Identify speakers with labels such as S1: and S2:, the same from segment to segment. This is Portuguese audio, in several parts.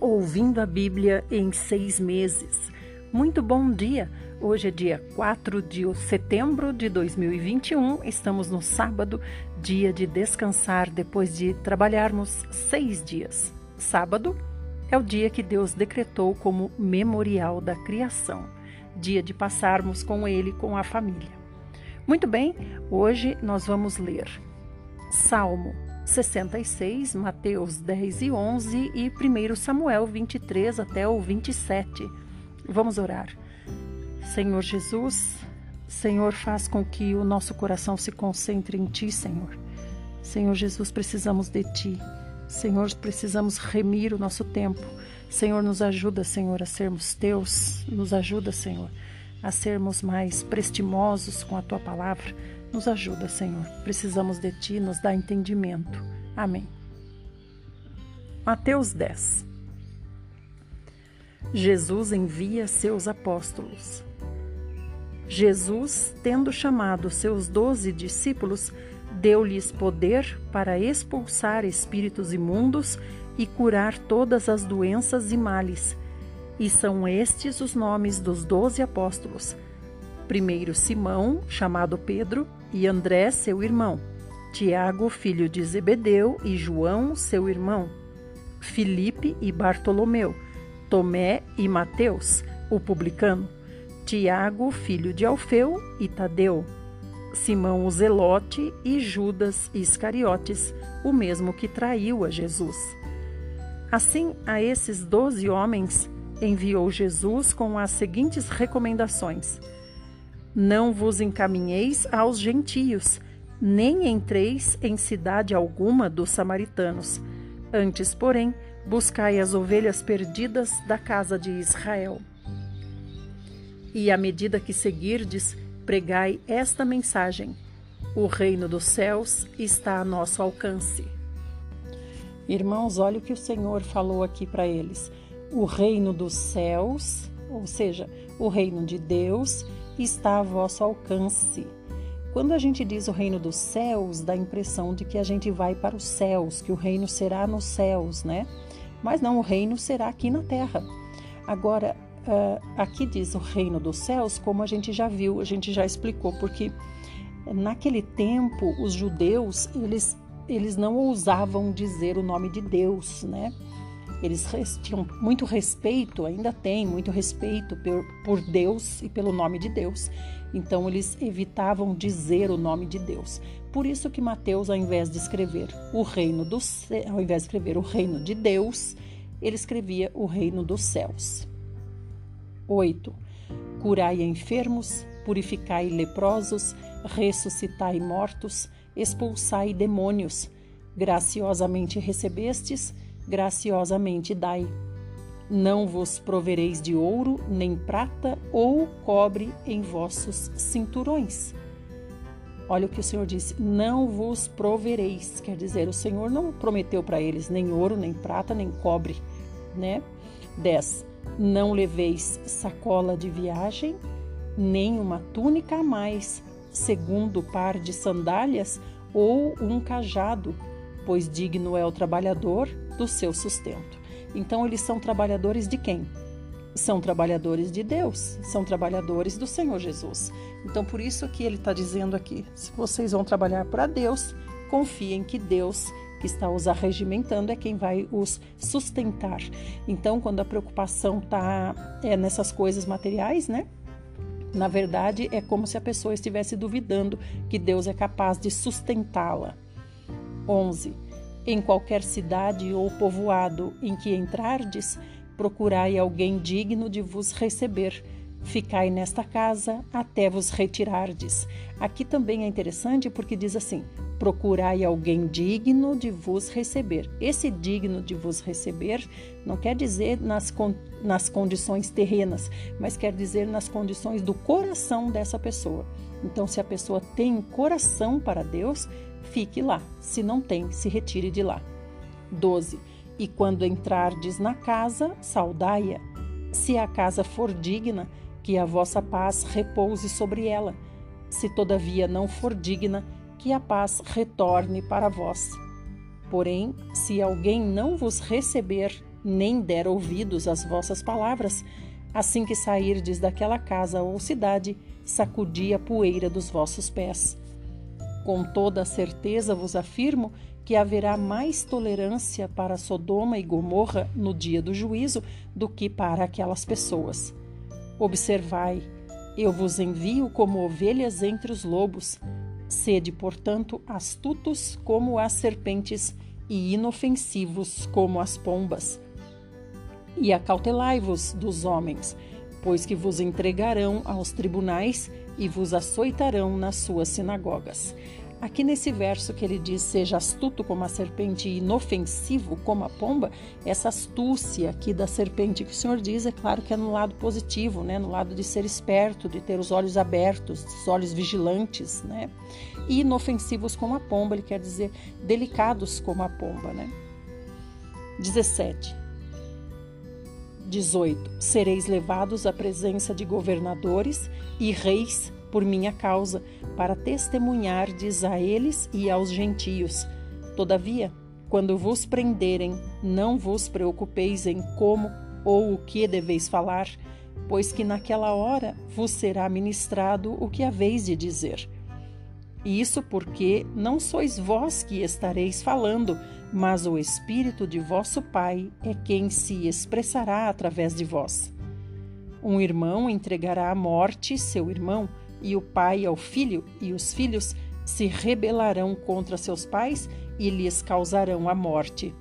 S1: Ouvindo a Bíblia em seis meses. Muito bom dia! Hoje é dia 4 de setembro de 2021, estamos no sábado, dia de descansar depois de trabalharmos seis dias. Sábado é o dia que Deus decretou como memorial da criação, dia de passarmos com Ele, com a família. Muito bem, hoje nós vamos ler Salmo 66, Mateus 10 e 11 e 1 Samuel 23 até o 27. Vamos orar. Senhor Jesus, Senhor, faz com que o nosso coração se concentre em Ti, Senhor. Senhor Jesus, precisamos de Ti. Senhor, precisamos remir o nosso tempo. Senhor, nos ajuda, Senhor, a sermos Teus. Nos ajuda, Senhor, a sermos mais prestimosos com a Tua palavra nos ajuda, Senhor. Precisamos de Ti, nos dá entendimento. Amém. Mateus 10 Jesus envia seus apóstolos. Jesus, tendo chamado seus doze discípulos, deu-lhes poder para expulsar espíritos imundos e curar todas as doenças e males. E são estes os nomes dos doze apóstolos. Primeiro Simão, chamado Pedro, e André, seu irmão, Tiago, filho de Zebedeu, e João, seu irmão, Filipe e Bartolomeu, Tomé e Mateus, o publicano, Tiago, filho de Alfeu, e Tadeu, Simão o Zelote e Judas Iscariotes, o mesmo que traiu a Jesus. Assim, a esses doze homens enviou Jesus com as seguintes recomendações: não vos encaminheis aos gentios, nem entreis em cidade alguma dos samaritanos. Antes, porém, buscai as ovelhas perdidas da casa de Israel. E à medida que seguirdes, pregai esta mensagem: O reino dos céus está a nosso alcance. Irmãos, olha o que o Senhor falou aqui para eles. O reino dos céus, ou seja, o reino de Deus, está a vosso alcance. Quando a gente diz o reino dos céus, dá a impressão de que a gente vai para os céus, que o reino será nos céus, né? Mas não, o reino será aqui na terra. Agora, uh, aqui diz o reino dos céus, como a gente já viu, a gente já explicou, porque naquele tempo os judeus, eles, eles não ousavam dizer o nome de Deus, né? Eles tinham muito respeito, ainda têm muito respeito por, por Deus e pelo nome de Deus. Então eles evitavam dizer o nome de Deus. Por isso que Mateus, ao invés de escrever o reino céus, ao invés de escrever o reino de Deus, ele escrevia o reino dos céus. 8. Curai enfermos, purificai leprosos, ressuscitai mortos, expulsai demônios. Graciosamente recebestes, graciosamente dai. Não vos provereis de ouro, nem prata ou cobre em vossos cinturões. Olha o que o Senhor disse: não vos provereis. Quer dizer, o Senhor não prometeu para eles nem ouro, nem prata, nem cobre, né? 10. Não leveis sacola de viagem, nem uma túnica a mais, segundo par de sandálias ou um cajado, pois digno é o trabalhador do seu sustento. Então, eles são trabalhadores de quem? São trabalhadores de Deus, são trabalhadores do Senhor Jesus. Então, por isso que ele está dizendo aqui: se vocês vão trabalhar para Deus, confiem que Deus que está os arregimentando é quem vai os sustentar. Então, quando a preocupação está é, nessas coisas materiais, né? Na verdade, é como se a pessoa estivesse duvidando que Deus é capaz de sustentá-la. 11. Em qualquer cidade ou povoado em que entrardes, procurai alguém digno de vos receber. Ficai nesta casa até vos retirardes. Aqui também é interessante porque diz assim: procurai alguém digno de vos receber. Esse digno de vos receber não quer dizer nas, nas condições terrenas, mas quer dizer nas condições do coração dessa pessoa. Então, se a pessoa tem coração para Deus, fique lá. Se não tem, se retire de lá. 12. E quando entrardes na casa, saudai-a. Se a casa for digna, que a vossa paz repouse sobre ela. Se todavia não for digna, que a paz retorne para vós. Porém, se alguém não vos receber nem der ouvidos às vossas palavras, assim que sairdes daquela casa ou cidade, sacudi a poeira dos vossos pés. Com toda certeza vos afirmo que haverá mais tolerância para Sodoma e Gomorra no dia do juízo do que para aquelas pessoas. Observai, eu vos envio como ovelhas entre os lobos. Sede, portanto, astutos como as serpentes e inofensivos como as pombas. E acautelai-vos dos homens, pois que vos entregarão aos tribunais e vos açoitarão nas suas sinagogas. Aqui nesse verso que ele diz: seja astuto como a serpente e inofensivo como a pomba, essa astúcia aqui da serpente que o Senhor diz, é claro que é no lado positivo, né? no lado de ser esperto, de ter os olhos abertos, os olhos vigilantes. Né? E inofensivos como a pomba, ele quer dizer delicados como a pomba. Né? 17. 18. Sereis levados à presença de governadores e reis por minha causa, para testemunhardes a eles e aos gentios. Todavia, quando vos prenderem, não vos preocupeis em como ou o que deveis falar, pois que naquela hora vos será ministrado o que haveis de dizer. Isso porque não sois vós que estareis falando, mas o Espírito de vosso Pai é quem se expressará através de vós. Um irmão entregará à morte seu irmão, e o pai ao filho, e os filhos se rebelarão contra seus pais e lhes causarão a morte.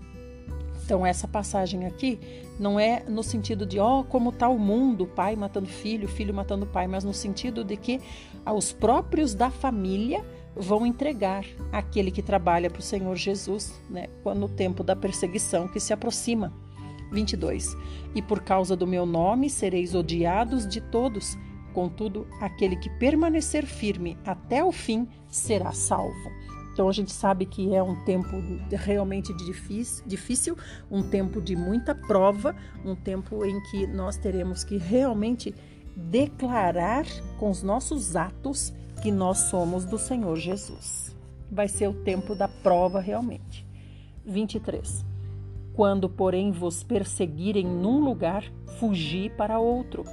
S1: Então, essa passagem aqui não é no sentido de, ó, oh, como está o mundo, pai matando filho, filho matando pai, mas no sentido de que os próprios da família vão entregar aquele que trabalha para o Senhor Jesus, né, quando o tempo da perseguição que se aproxima. 22. E por causa do meu nome sereis odiados de todos, Contudo, aquele que permanecer firme até o fim será salvo. Então a gente sabe que é um tempo realmente difícil, um tempo de muita prova, um tempo em que nós teremos que realmente declarar com os nossos atos que nós somos do Senhor Jesus. Vai ser o tempo da prova realmente. 23. Quando, porém, vos perseguirem num lugar, fugi para outro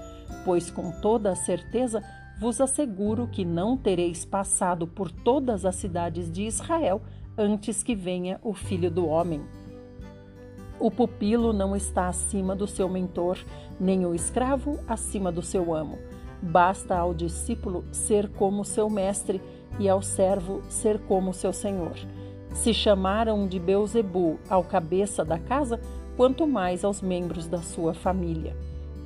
S1: pois com toda a certeza vos asseguro que não tereis passado por todas as cidades de Israel antes que venha o Filho do Homem. O pupilo não está acima do seu mentor, nem o escravo acima do seu amo. Basta ao discípulo ser como seu mestre e ao servo ser como seu senhor. Se chamaram de Beuzebu ao cabeça da casa, quanto mais aos membros da sua família.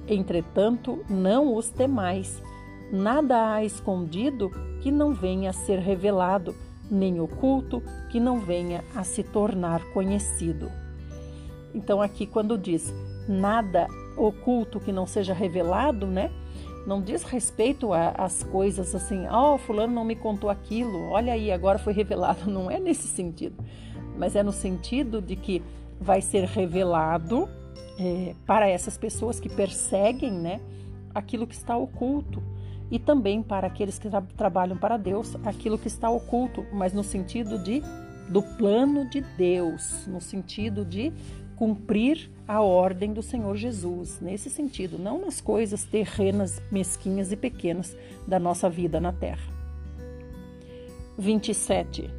S1: Entretanto, não os temais. Nada há escondido que não venha a ser revelado, nem oculto que não venha a se tornar conhecido. Então, aqui, quando diz nada oculto que não seja revelado, né? Não diz respeito às coisas assim, oh, fulano não me contou aquilo, olha aí, agora foi revelado. Não é nesse sentido, mas é no sentido de que vai ser revelado é, para essas pessoas que perseguem né, aquilo que está oculto e também para aqueles que tra trabalham para Deus aquilo que está oculto, mas no sentido de do plano de Deus, no sentido de cumprir a ordem do Senhor Jesus, nesse sentido, não nas coisas terrenas, mesquinhas e pequenas da nossa vida na terra. 27.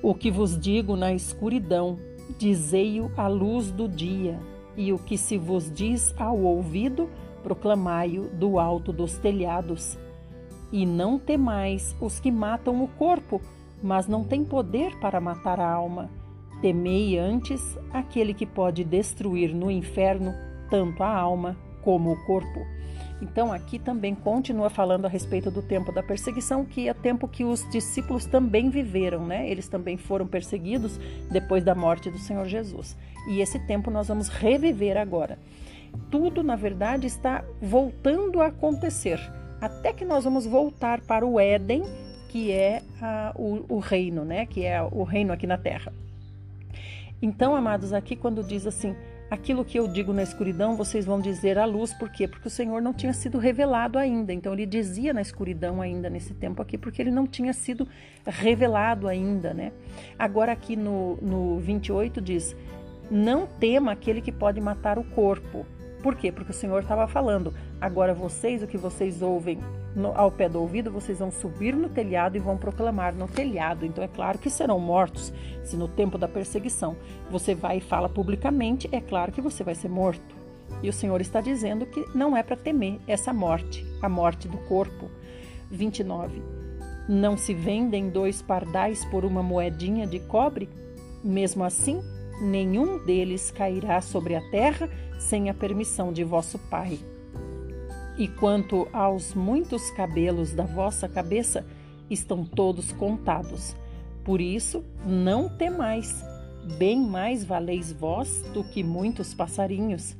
S1: O que vos digo na escuridão, Dizei-o à luz do dia, e o que se vos diz ao ouvido, proclamai-o do alto dos telhados. E não temais os que matam o corpo, mas não têm poder para matar a alma. Temei antes aquele que pode destruir no inferno tanto a alma como o corpo. Então, aqui também continua falando a respeito do tempo da perseguição, que é tempo que os discípulos também viveram, né? Eles também foram perseguidos depois da morte do Senhor Jesus. E esse tempo nós vamos reviver agora. Tudo, na verdade, está voltando a acontecer, até que nós vamos voltar para o Éden, que é a, o, o reino, né? Que é o reino aqui na terra. Então, amados, aqui quando diz assim, aquilo que eu digo na escuridão, vocês vão dizer à luz, por quê? Porque o Senhor não tinha sido revelado ainda. Então ele dizia na escuridão ainda nesse tempo aqui, porque ele não tinha sido revelado ainda, né? Agora aqui no, no 28 diz: Não tema aquele que pode matar o corpo. Por quê? Porque o Senhor estava falando. Agora vocês, o que vocês ouvem no, ao pé do ouvido, vocês vão subir no telhado e vão proclamar no telhado. Então é claro que serão mortos. Se no tempo da perseguição você vai e fala publicamente, é claro que você vai ser morto. E o Senhor está dizendo que não é para temer essa morte, a morte do corpo. 29. Não se vendem dois pardais por uma moedinha de cobre? Mesmo assim, nenhum deles cairá sobre a terra sem a permissão de vosso Pai. E quanto aos muitos cabelos da vossa cabeça, estão todos contados. Por isso, não temais, bem mais valeis vós do que muitos passarinhos.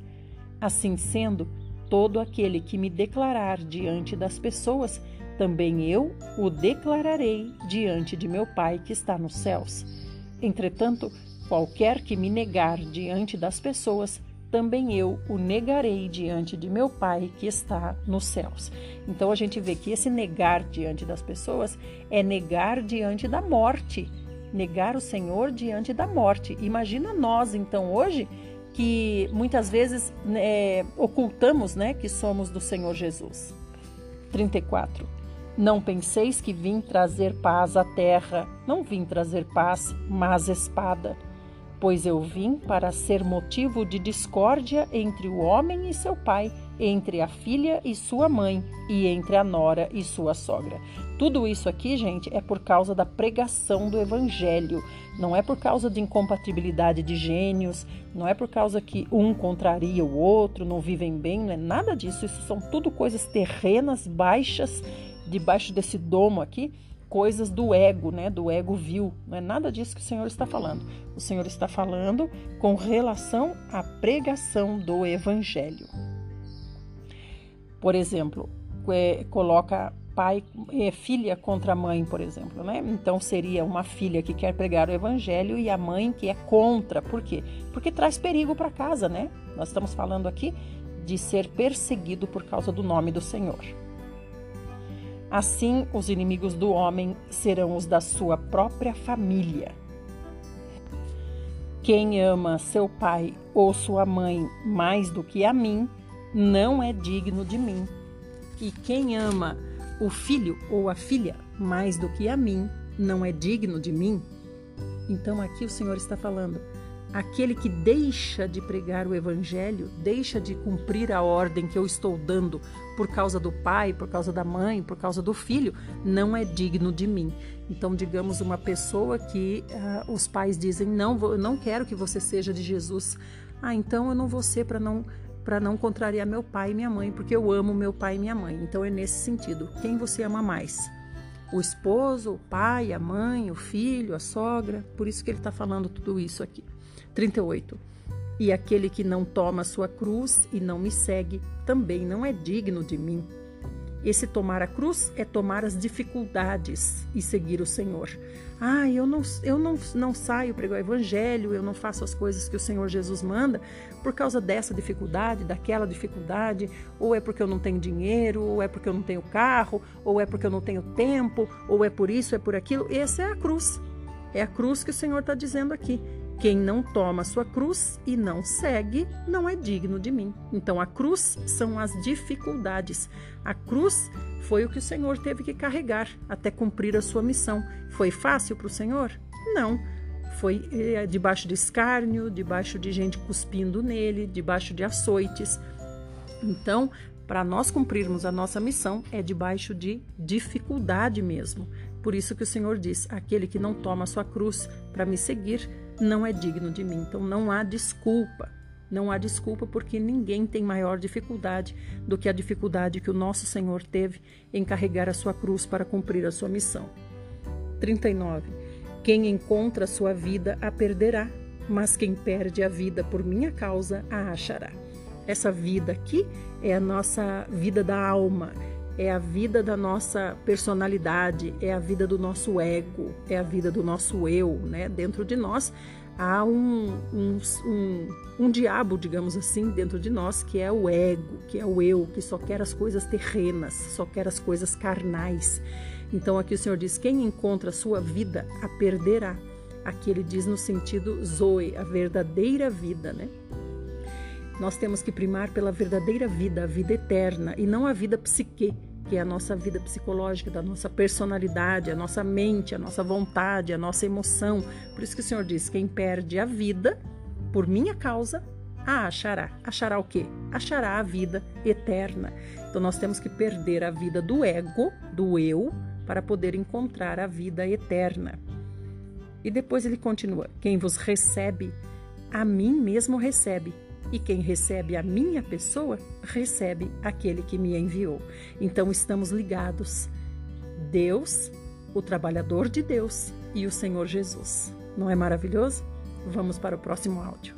S1: Assim sendo, todo aquele que me declarar diante das pessoas, também eu o declararei diante de meu Pai que está nos céus. Entretanto, qualquer que me negar diante das pessoas, também eu o negarei diante de meu Pai que está nos céus. Então a gente vê que esse negar diante das pessoas é negar diante da morte, negar o Senhor diante da morte. Imagina nós então hoje que muitas vezes é, ocultamos, né, que somos do Senhor Jesus. 34. Não penseis que vim trazer paz à terra, não vim trazer paz, mas espada pois eu vim para ser motivo de discórdia entre o homem e seu pai, entre a filha e sua mãe, e entre a nora e sua sogra. Tudo isso aqui, gente, é por causa da pregação do evangelho. Não é por causa de incompatibilidade de gênios, não é por causa que um contraria o outro, não vivem bem, não é nada disso. Isso são tudo coisas terrenas, baixas, debaixo desse domo aqui, coisas do ego, né? Do ego vil. Não é nada disso que o Senhor está falando. O Senhor está falando com relação à pregação do Evangelho. Por exemplo, é, coloca pai, é, filha contra mãe, por exemplo, né? Então seria uma filha que quer pregar o Evangelho e a mãe que é contra. Por quê? Porque traz perigo para casa, né? Nós estamos falando aqui de ser perseguido por causa do nome do Senhor. Assim, os inimigos do homem serão os da sua própria família. Quem ama seu pai ou sua mãe mais do que a mim, não é digno de mim. E quem ama o filho ou a filha mais do que a mim, não é digno de mim. Então aqui o Senhor está falando: aquele que deixa de pregar o evangelho, deixa de cumprir a ordem que eu estou dando por causa do pai, por causa da mãe, por causa do filho, não é digno de mim. Então, digamos uma pessoa que uh, os pais dizem: "Não, vou, não quero que você seja de Jesus". Ah, então eu não vou ser para não para não contrariar meu pai e minha mãe, porque eu amo meu pai e minha mãe. Então é nesse sentido. Quem você ama mais? O esposo, o pai, a mãe, o filho, a sogra? Por isso que ele está falando tudo isso aqui. 38. E aquele que não toma sua cruz e não me segue, também não é digno de mim. Esse tomar a cruz é tomar as dificuldades e seguir o Senhor. Ah, eu não, eu não, não saio pregar o evangelho, eu não faço as coisas que o Senhor Jesus manda por causa dessa dificuldade, daquela dificuldade, ou é porque eu não tenho dinheiro, ou é porque eu não tenho carro, ou é porque eu não tenho tempo, ou é por isso, é por aquilo. Essa é a cruz. É a cruz que o Senhor está dizendo aqui. Quem não toma sua cruz e não segue, não é digno de mim. Então a cruz são as dificuldades. A cruz foi o que o Senhor teve que carregar até cumprir a sua missão. Foi fácil para o Senhor? Não. Foi é, debaixo de escárnio, debaixo de gente cuspindo nele, debaixo de açoites. Então, para nós cumprirmos a nossa missão, é debaixo de dificuldade mesmo. Por isso que o Senhor diz: aquele que não toma a sua cruz para me seguir, não é digno de mim. Então não há desculpa. Não há desculpa porque ninguém tem maior dificuldade do que a dificuldade que o nosso Senhor teve em carregar a sua cruz para cumprir a sua missão. 39. Quem encontra a sua vida a perderá, mas quem perde a vida por minha causa a achará. Essa vida aqui é a nossa vida da alma, é a vida da nossa personalidade, é a vida do nosso ego, é a vida do nosso eu, né? Dentro de nós há um, um, um, um, diabo, digamos assim, dentro de nós, que é o ego, que é o eu, que só quer as coisas terrenas, só quer as coisas carnais. Então aqui o Senhor diz: quem encontra a sua vida a perderá. Aqui ele diz no sentido Zoe, a verdadeira vida, né? Nós temos que primar pela verdadeira vida, a vida eterna, e não a vida psique, que é a nossa vida psicológica, da nossa personalidade, a nossa mente, a nossa vontade, a nossa emoção. Por isso que o Senhor diz: quem perde a vida por minha causa, a achará. Achará o quê? Achará a vida eterna. Então nós temos que perder a vida do ego, do eu, para poder encontrar a vida eterna. E depois ele continua: quem vos recebe, a mim mesmo recebe e quem recebe a minha pessoa, recebe aquele que me enviou. Então estamos ligados. Deus, o trabalhador de Deus e o Senhor Jesus. Não é maravilhoso? Vamos para o próximo áudio.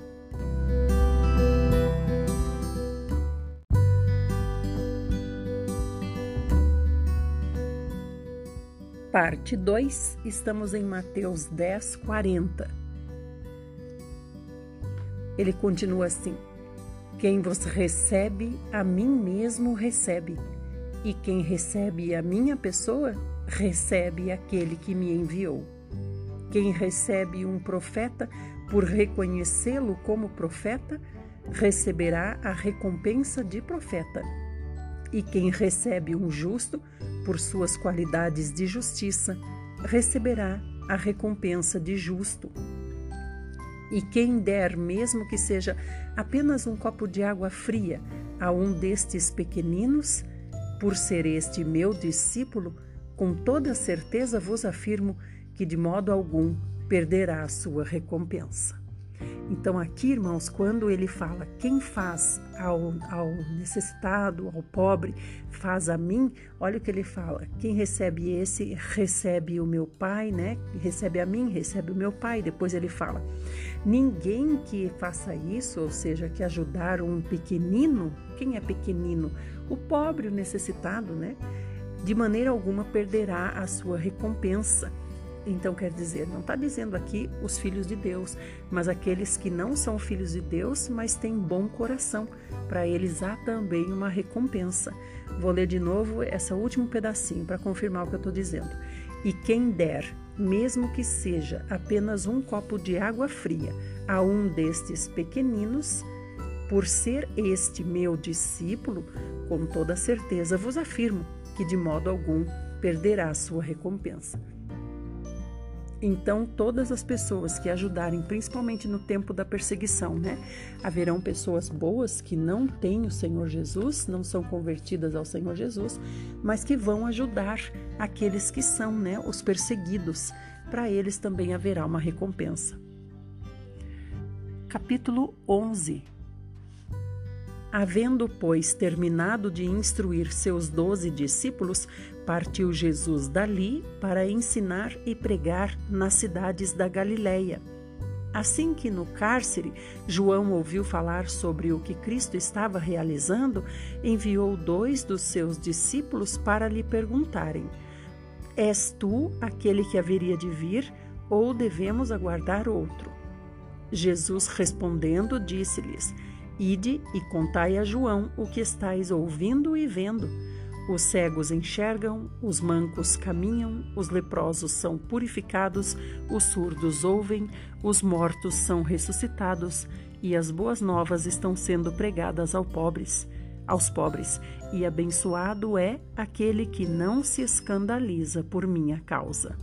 S1: Parte 2, estamos em Mateus 10, 40 ele continua assim: Quem vos recebe, a mim mesmo recebe, e quem recebe a minha pessoa, recebe aquele que me enviou. Quem recebe um profeta por reconhecê-lo como profeta, receberá a recompensa de profeta. E quem recebe um justo por suas qualidades de justiça, receberá a recompensa de justo. E quem der, mesmo que seja apenas um copo de água fria, a um destes pequeninos, por ser este meu discípulo, com toda certeza vos afirmo que de modo algum perderá a sua recompensa. Então, aqui, irmãos, quando ele fala quem faz ao, ao, necessitado, ao pobre, faz a mim, olha o que ele fala: quem recebe esse, recebe o meu pai, né? Recebe a mim, recebe o meu pai. Depois ele fala: ninguém que faça isso, ou seja, que ajudar um pequenino, quem é pequenino? O pobre, o necessitado, né? De maneira alguma perderá a sua recompensa. Então, quer dizer, não está dizendo aqui os filhos de Deus, mas aqueles que não são filhos de Deus, mas têm bom coração. Para eles há também uma recompensa. Vou ler de novo esse último pedacinho para confirmar o que eu estou dizendo. E quem der, mesmo que seja apenas um copo de água fria, a um destes pequeninos, por ser este meu discípulo, com toda certeza vos afirmo que de modo algum perderá sua recompensa. Então, todas as pessoas que ajudarem, principalmente no tempo da perseguição, né? Haverão pessoas boas que não têm o Senhor Jesus, não são convertidas ao Senhor Jesus, mas que vão ajudar aqueles que são, né, os perseguidos. Para eles também haverá uma recompensa. Capítulo 11 Havendo, pois, terminado de instruir seus doze discípulos, partiu Jesus dali para ensinar e pregar nas cidades da Galiléia. Assim que no cárcere João ouviu falar sobre o que Cristo estava realizando, enviou dois dos seus discípulos para lhe perguntarem: És tu aquele que haveria de vir, ou devemos aguardar outro? Jesus respondendo, disse-lhes: Ide e contai a João o que estáis ouvindo e vendo. Os cegos enxergam, os mancos caminham, os leprosos são purificados, os surdos ouvem, os mortos são ressuscitados, e as boas novas estão sendo pregadas aos pobres, aos pobres, e abençoado é aquele que não se escandaliza por minha causa.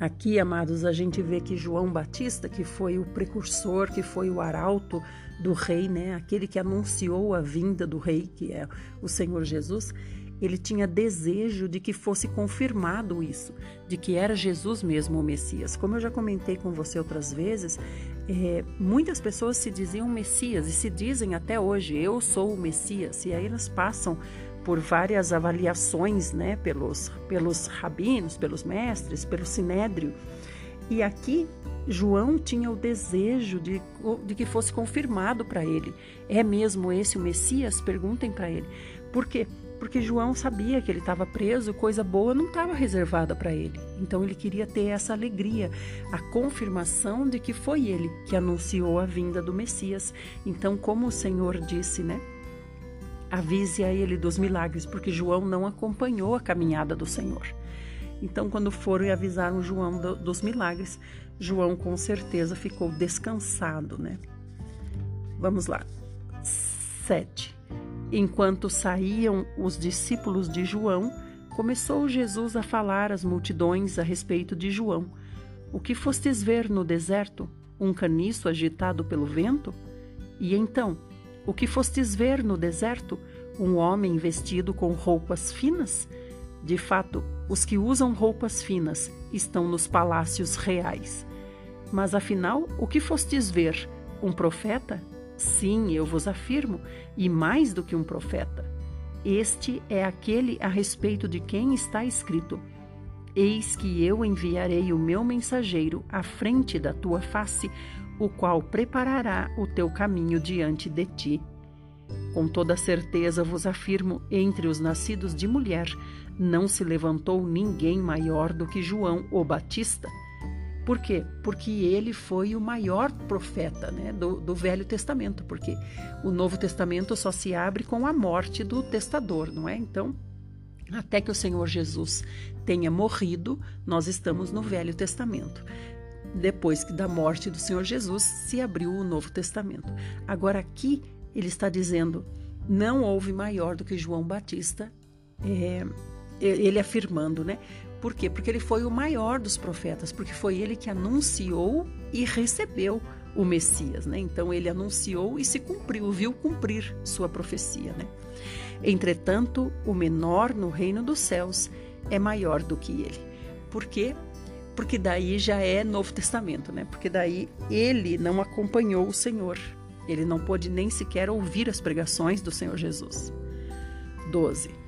S1: Aqui, amados, a gente vê que João Batista, que foi o precursor, que foi o arauto do rei, né, aquele que anunciou a vinda do rei, que é o Senhor Jesus, ele tinha desejo de que fosse confirmado isso, de que era Jesus mesmo o Messias. Como eu já comentei com você outras vezes, é, muitas pessoas se diziam Messias e se dizem até hoje, eu sou o Messias, e aí elas passam por várias avaliações, né, pelos, pelos rabinos, pelos mestres, pelo sinédrio. E aqui João tinha o desejo de, de que fosse confirmado para ele. É mesmo esse o Messias? Perguntem para ele. Por quê? Porque João sabia que ele estava preso, coisa boa não estava reservada para ele. Então ele queria ter essa alegria, a confirmação de que foi ele que anunciou a vinda do Messias. Então, como o Senhor disse, né? Avise a ele dos milagres, porque João não acompanhou a caminhada do Senhor. Então, quando foram e avisaram João do, dos milagres, João com certeza ficou descansado, né? Vamos lá. 7. Enquanto saíam os discípulos de João, começou Jesus a falar às multidões a respeito de João. O que fostes ver no deserto? Um caniço agitado pelo vento? E então, o que fostes ver no deserto? Um homem vestido com roupas finas? De fato, os que usam roupas finas estão nos palácios reais. Mas afinal, o que fostes ver? Um profeta? Sim, eu vos afirmo, e mais do que um profeta. Este é aquele a respeito de quem está escrito: Eis que eu enviarei o meu mensageiro à frente da tua face, o qual preparará o teu caminho diante de ti. Com toda certeza vos afirmo: entre os nascidos de mulher, não se levantou ninguém maior do que João o Batista. Por quê? Porque ele foi o maior profeta né, do, do, Velho Testamento, porque o Novo Testamento só se abre com a morte do testador, não é? Então, até que o Senhor Jesus tenha morrido, nós estamos no Velho Testamento. Depois que da morte do Senhor Jesus se abriu o Novo Testamento. Agora aqui ele está dizendo: não houve maior do que João Batista, é, ele afirmando, né? Por quê? Porque ele foi o maior dos profetas, porque foi ele que anunciou e recebeu o Messias, né? Então ele anunciou e se cumpriu, viu cumprir sua profecia, né? Entretanto, o menor no reino dos céus é maior do que ele. Por quê? Porque daí já é Novo Testamento, né? Porque daí ele não acompanhou o Senhor. Ele não pôde nem sequer ouvir as pregações do Senhor Jesus. 12.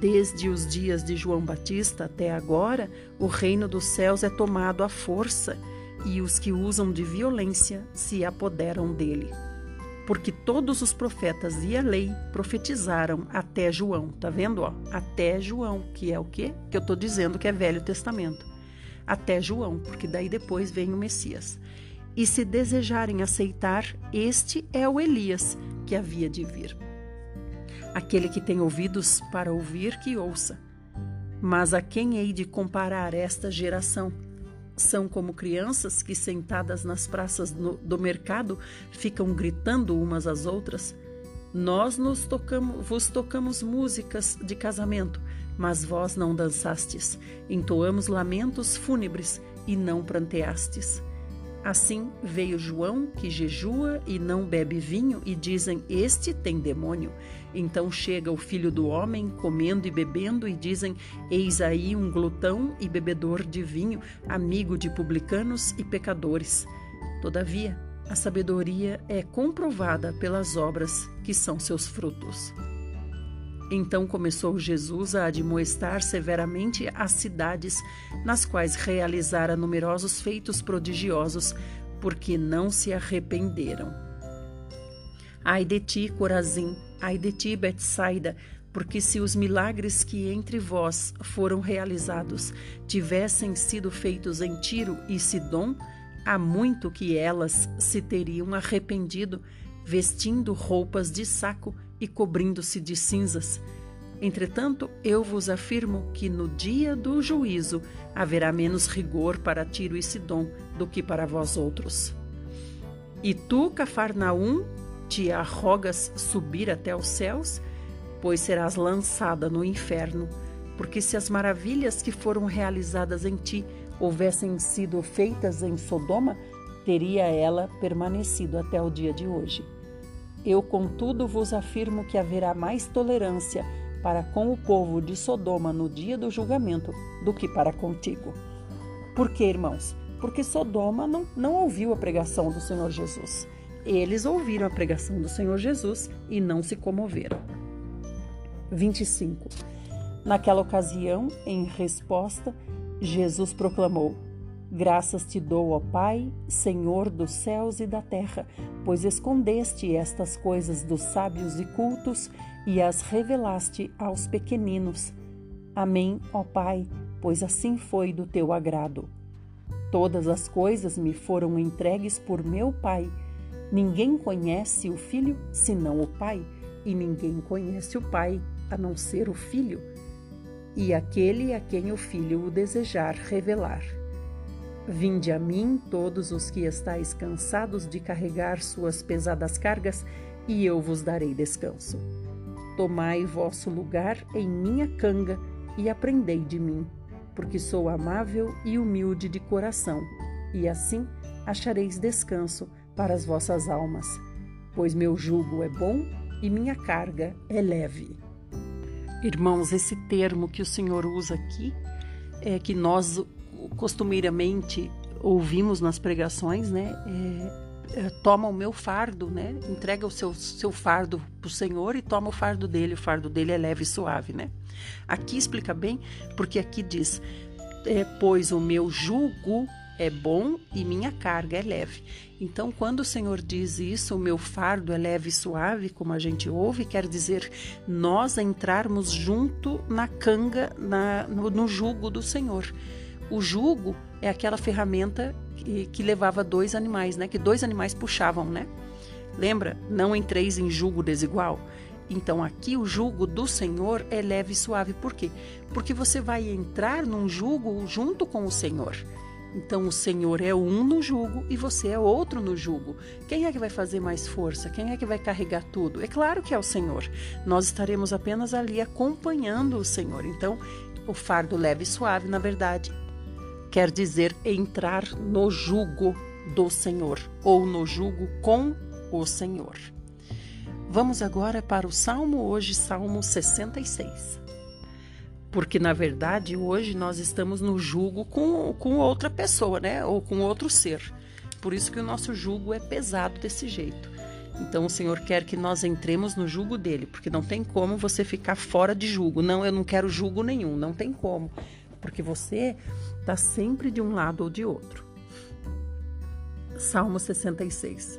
S1: Desde os dias de João Batista até agora, o reino dos céus é tomado à força e os que usam de violência se apoderam dele. Porque todos os profetas e a lei profetizaram até João. Tá vendo, ó? Até João, que é o quê? Que eu tô dizendo que é Velho Testamento. Até João, porque daí depois vem o Messias. E se desejarem aceitar, este é o Elias que havia de vir. Aquele que tem ouvidos para ouvir, que ouça. Mas a quem hei de comparar esta geração? São como crianças que, sentadas nas praças do mercado, ficam gritando umas às outras. Nós nos tocamos, vos tocamos músicas de casamento, mas vós não dançastes. Entoamos lamentos fúnebres e não pranteastes. Assim veio João, que jejua e não bebe vinho, e dizem: Este tem demônio. Então chega o filho do homem, comendo e bebendo, e dizem: Eis aí um glutão e bebedor de vinho, amigo de publicanos e pecadores. Todavia, a sabedoria é comprovada pelas obras que são seus frutos. Então começou Jesus a admoestar severamente as cidades nas quais realizara numerosos feitos prodigiosos, porque não se arrependeram. Ai de ti, Corazim, ai de ti, Betsaida, porque se os milagres que entre vós foram realizados tivessem sido feitos em Tiro e Sidom, há muito que elas se teriam arrependido, vestindo roupas de saco e cobrindo-se de cinzas. Entretanto, eu vos afirmo que no dia do juízo haverá menos rigor para Tiro e Sidom do que para vós outros. E tu, Cafarnaum, te arrogas subir até os céus, pois serás lançada no inferno. Porque se as maravilhas que foram realizadas em ti houvessem sido feitas em Sodoma, teria ela permanecido até o dia de hoje. Eu, contudo, vos afirmo que haverá mais tolerância para com o povo de Sodoma no dia do julgamento do que para contigo. Por que, irmãos? Porque Sodoma não, não ouviu a pregação do Senhor Jesus. Eles ouviram a pregação do Senhor Jesus e não se comoveram. 25. Naquela ocasião, em resposta, Jesus proclamou: Graças te dou, ó Pai, Senhor dos céus e da terra, pois escondeste estas coisas dos sábios e cultos e as revelaste aos pequeninos. Amém, ó Pai, pois assim foi do teu agrado. Todas as coisas me foram entregues por meu Pai. Ninguém conhece o Filho senão o Pai, e ninguém conhece o Pai a não ser o Filho e aquele a quem o Filho o desejar revelar. Vinde a mim, todos os que estáis cansados de carregar suas pesadas cargas, e eu vos darei descanso. Tomai vosso lugar em minha canga e aprendei de mim, porque sou amável e humilde de coração, e assim achareis descanso para as vossas almas, pois meu jugo é bom e minha carga é leve. Irmãos, esse termo que o Senhor usa aqui, é que nós costumeiramente ouvimos nas pregações, né? É, é, toma o meu fardo, né? Entrega o seu, seu fardo para o Senhor e toma o fardo dele. O fardo dele é leve e suave, né? Aqui explica bem, porque aqui diz: é, pois o meu jugo é bom e minha carga é leve. Então, quando o Senhor diz isso, o meu fardo é leve e suave, como a gente ouve, quer dizer nós entrarmos junto na canga, na, no, no jugo do Senhor. O jugo é aquela ferramenta que, que, levava dois animais, né? Que dois animais puxavam, né? Lembra? Não entreis em jugo desigual. Então aqui o jugo do Senhor é leve e suave. Por quê? Porque você vai entrar num jugo junto com o Senhor. Então o Senhor é um no jugo e você é outro no jugo. Quem é que vai fazer mais força? Quem é que vai carregar tudo? É claro que é o Senhor. Nós estaremos apenas ali acompanhando o Senhor. Então, o fardo leve e suave, na verdade, quer dizer entrar no jugo do Senhor ou no jugo com o Senhor. Vamos agora para o Salmo hoje, Salmo 66 porque na verdade hoje nós estamos no julgo com, com outra pessoa, né? Ou com outro ser. Por isso que o nosso julgo é pesado desse jeito. Então o Senhor quer que nós entremos no julgo dele, porque não tem como você ficar fora de julgo. Não, eu não quero julgo nenhum, não tem como, porque você está sempre de um lado ou de outro. Salmo 66.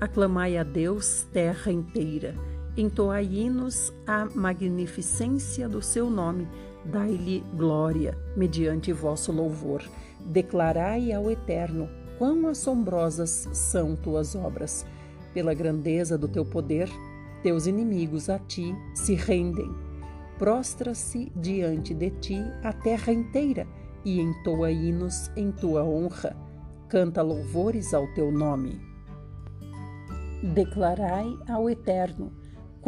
S1: Aclamai a Deus, terra inteira entoai hinos à magnificência do seu nome, dai-lhe glória mediante vosso louvor. Declarai ao Eterno quão assombrosas são tuas obras. Pela grandeza do teu poder, teus inimigos a ti se rendem. Prostra-se diante de ti a terra inteira e entoa hinos em tua honra. Canta louvores ao teu nome. Declarai ao Eterno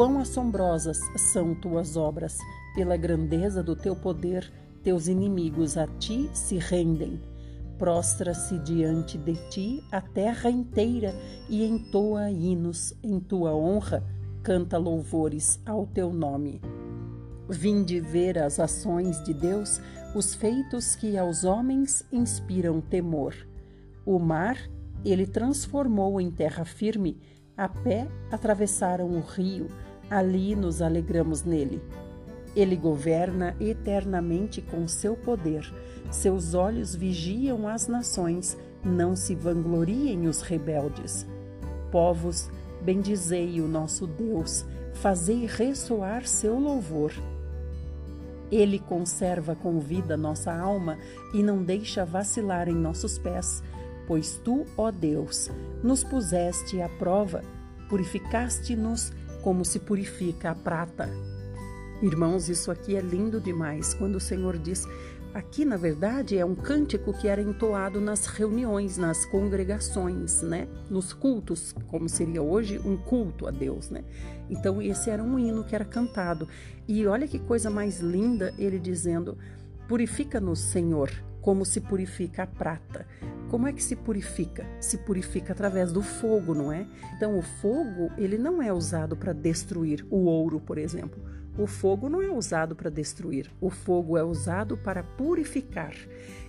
S1: Quão assombrosas são tuas obras! Pela grandeza do teu poder, teus inimigos a ti se rendem. Prostra-se diante de ti a terra inteira e entoa hinos em tua honra, canta louvores ao teu nome. Vinde ver as ações de Deus, os feitos que aos homens inspiram temor. O mar ele transformou em terra firme, a pé atravessaram o rio, ali nos alegramos nele. Ele governa eternamente com seu poder. Seus olhos vigiam as nações, não se vangloriem os rebeldes. Povos, bendizei o nosso Deus, fazei ressoar seu louvor. Ele conserva com vida nossa alma e não deixa vacilar em nossos pés, pois tu, ó Deus, nos puseste à prova, purificaste-nos como se purifica a prata. Irmãos, isso aqui é lindo demais. Quando o Senhor diz, aqui na verdade é um cântico que era entoado nas reuniões, nas congregações, né? Nos cultos, como seria hoje um culto a Deus, né? Então esse era um hino que era cantado. E olha que coisa mais linda ele dizendo: Purifica-nos, Senhor, como se purifica a prata. Como é que se purifica? Se purifica através do fogo, não é? Então o fogo, ele não é usado para destruir o ouro, por exemplo. O fogo não é usado para destruir, o fogo é usado para purificar.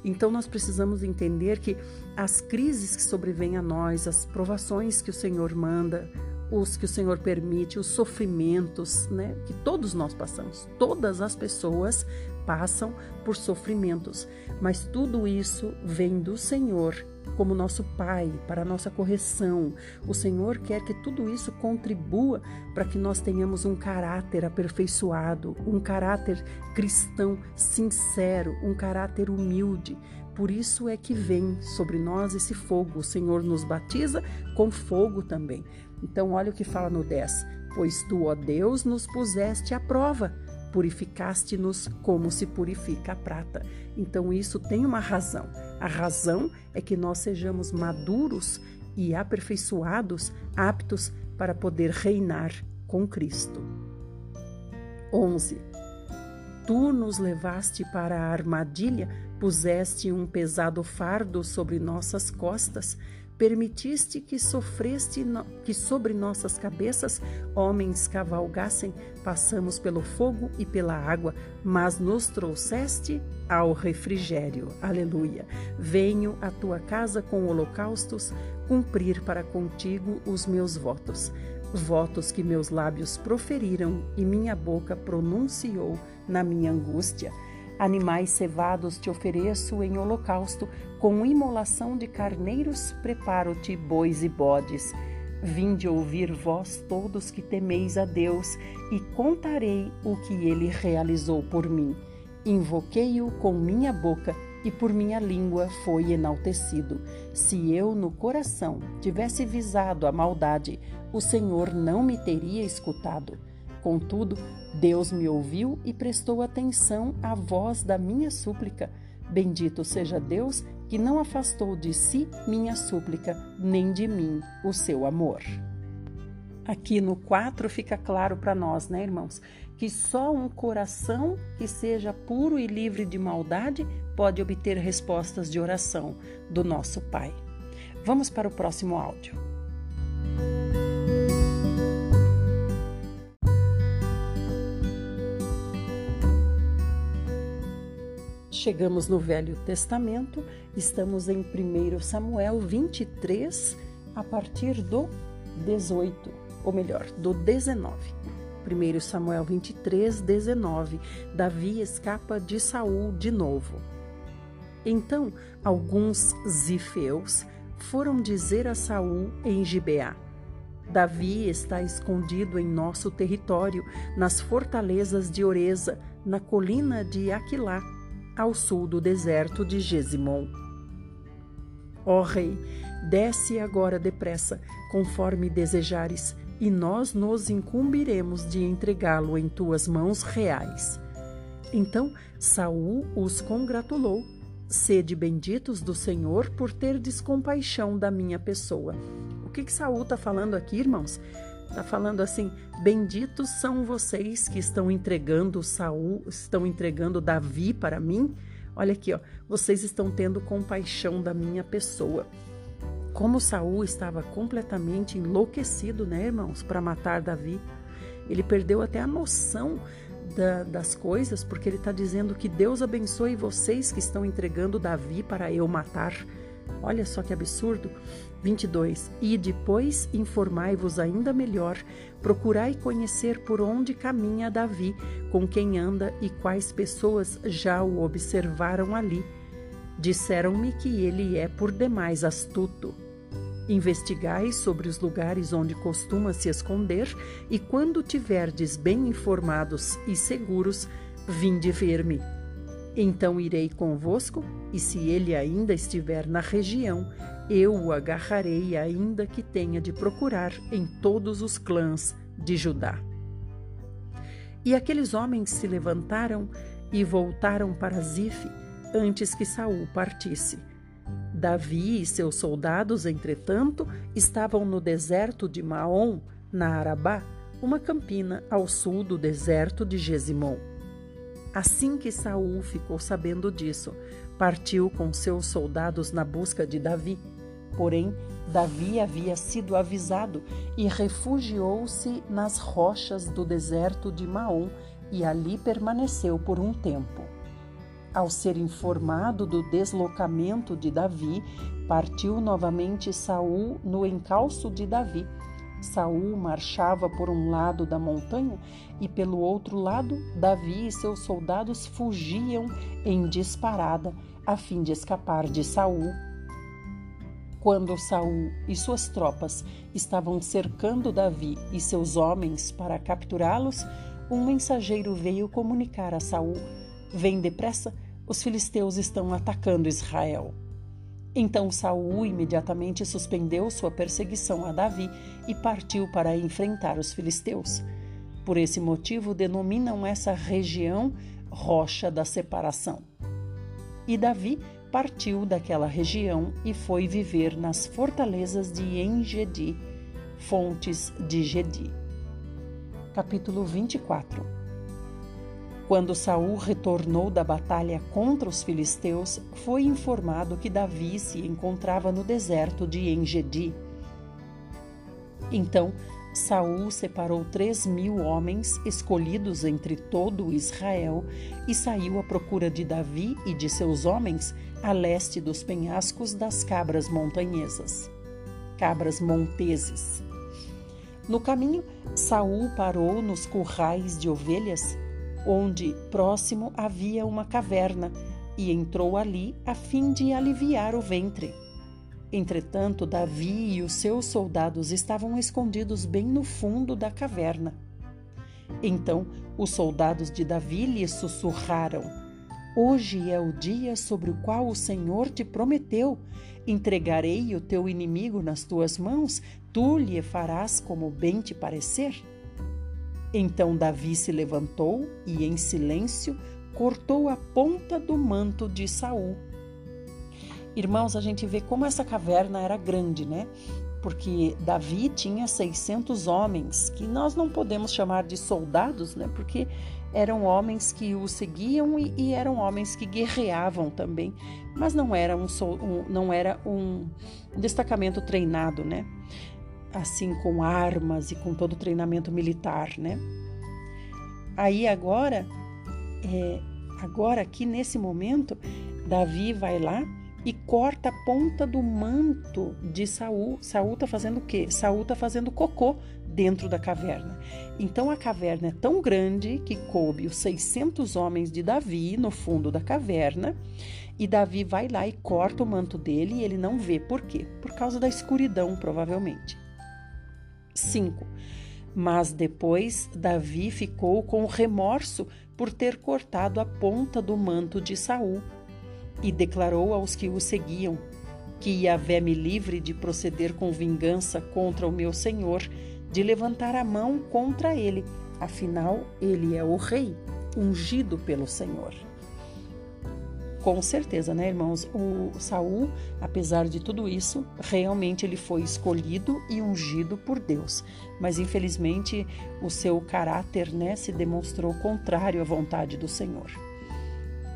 S1: Então nós precisamos entender que as crises que sobrevêm a nós, as provações que o Senhor manda, os que o Senhor permite, os sofrimentos, né, que todos nós passamos, todas as pessoas passam por sofrimentos, mas tudo isso vem do Senhor como nosso Pai, para nossa correção. O Senhor quer que tudo isso contribua para que nós tenhamos um caráter aperfeiçoado, um caráter cristão sincero, um caráter humilde. Por isso é que vem sobre nós esse fogo. O Senhor nos batiza com fogo também. Então, olha o que fala no 10: Pois tu, ó Deus, nos puseste à prova purificaste-nos como se purifica a prata. Então isso tem uma razão. A razão é que nós sejamos maduros e aperfeiçoados, aptos para poder reinar com Cristo. 11. Tu nos levaste para a armadilha, puseste um pesado fardo sobre nossas costas, permitiste que sofreste que sobre nossas cabeças homens cavalgassem, passamos pelo fogo e pela água, mas nos trouxeste ao refrigério. Aleluia. Venho à tua casa com holocaustos, cumprir para contigo os meus votos. Votos que meus lábios proferiram e minha boca pronunciou na minha angústia. Animais cevados te ofereço em holocausto, com imolação de carneiros preparo-te bois e bodes. Vinde ouvir vós todos que temeis a Deus, e contarei o que ele realizou por mim. Invoquei-o com minha boca, e por minha língua foi enaltecido. Se eu no coração tivesse visado a maldade, o Senhor não me teria escutado. Contudo, Deus me ouviu e prestou atenção à voz da minha súplica. Bendito seja Deus que não afastou de si minha súplica, nem de mim o seu amor. Aqui no 4 fica claro para nós, né, irmãos, que só um coração que seja puro e livre de maldade pode obter respostas de oração do nosso Pai. Vamos para o próximo áudio. Chegamos no Velho Testamento, estamos em 1 Samuel 23, a partir do 18, ou melhor, do 19. 1 Samuel 23, 19. Davi escapa de Saul de novo. Então, alguns zifeus foram dizer a Saul em Gibeá: Davi está escondido em nosso território, nas fortalezas de Oreza, na colina de Aquilá ao sul do deserto de Gesimon. Ó Rei, desce agora depressa, conforme desejares, e nós nos incumbiremos de entregá-lo em tuas mãos reais. Então Saul os congratulou. Sede benditos do Senhor por ter compaixão da minha pessoa. O que, que Saul está falando aqui, irmãos? Está falando assim: benditos são vocês que estão entregando Saul, estão entregando Davi para mim. Olha aqui, ó, vocês estão tendo compaixão da minha pessoa. Como Saul estava completamente enlouquecido, né, irmãos, para matar Davi, ele perdeu até a noção da, das coisas, porque ele está dizendo que Deus abençoe vocês que estão entregando Davi para eu matar. Olha só que absurdo. 22. E depois informai-vos ainda melhor, procurai conhecer por onde caminha Davi, com quem anda e quais pessoas já o observaram ali. Disseram-me que ele é por demais astuto. Investigai sobre os lugares onde costuma se esconder, e quando tiverdes bem informados e seguros, vinde ver-me. Então irei convosco, e se ele ainda estiver na região, eu o agarrarei, ainda que tenha de procurar em todos os clãs de Judá. E aqueles homens se levantaram e voltaram para Zif antes que Saul partisse. Davi e seus soldados, entretanto, estavam no deserto de Maom, na Arabá, uma campina ao sul do deserto de Gesimon. Assim que Saul ficou sabendo disso, partiu com seus soldados na busca de Davi. Porém, Davi havia sido avisado e refugiou-se nas rochas do deserto de Maom e ali permaneceu por um tempo. Ao ser informado do deslocamento de Davi, partiu novamente Saul no encalço de Davi Saul marchava por um lado da montanha e pelo outro lado Davi e seus soldados fugiam em disparada a fim de escapar de Saul. Quando Saul e suas tropas estavam cercando Davi e seus homens para capturá-los, um mensageiro veio comunicar a Saul: Vem depressa, os filisteus estão atacando Israel. Então Saul imediatamente suspendeu sua perseguição a Davi e partiu para enfrentar os filisteus. Por esse motivo, denominam essa região Rocha da Separação. E Davi partiu daquela região e foi viver nas fortalezas de Engedi, fontes de Gedi. Capítulo 24 Quando Saul retornou da batalha contra os filisteus, foi informado que Davi se encontrava no deserto de Engedi. Então Saul separou três mil homens escolhidos entre todo Israel e saiu à procura de Davi e de seus homens a leste dos penhascos das cabras montanhesas, cabras monteses. No caminho, Saul parou nos currais de ovelhas, onde próximo havia uma caverna, e entrou ali a fim de aliviar o ventre. Entretanto, Davi e os seus soldados estavam escondidos bem no fundo da caverna. Então os soldados de Davi lhe sussurraram: Hoje é o dia sobre o qual o Senhor te prometeu: entregarei o teu inimigo nas tuas mãos, tu lhe farás como bem te parecer. Então Davi se levantou e, em silêncio, cortou a ponta do manto de Saul Irmãos, a gente vê como essa caverna era grande, né? Porque Davi tinha 600 homens, que nós não podemos chamar de soldados, né? Porque eram homens que o seguiam e, e eram homens que guerreavam também, mas não era um, um, não era um destacamento treinado, né? Assim com armas e com todo o treinamento militar, né? Aí agora, é, agora aqui nesse momento, Davi vai lá e corta a ponta do manto de Saul. Saul está fazendo o quê? Saul está fazendo cocô dentro da caverna. Então a caverna é tão grande que coube os 600 homens de Davi no fundo da caverna. E Davi vai lá e corta o manto dele e ele não vê. Por quê? Por causa da escuridão, provavelmente. 5. Mas depois Davi ficou com remorso por ter cortado a ponta do manto de Saul e declarou aos que o seguiam que Yahvé me livre de proceder com vingança contra o meu senhor, de levantar a mão contra ele, afinal ele é o rei, ungido pelo Senhor. Com certeza, né, irmãos? O Saul, apesar de tudo isso, realmente ele foi escolhido e ungido por Deus. Mas infelizmente, o seu caráter, né, se demonstrou contrário à vontade do Senhor.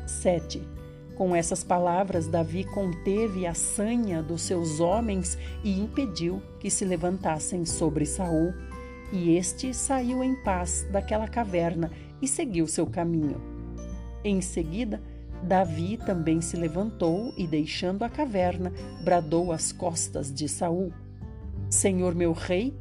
S1: 7. Com essas palavras, Davi conteve a sanha dos seus homens e impediu que se levantassem sobre Saul. E este saiu em paz daquela caverna e seguiu seu caminho. Em seguida, Davi também se levantou e, deixando a caverna, bradou às costas de Saul: Senhor meu rei,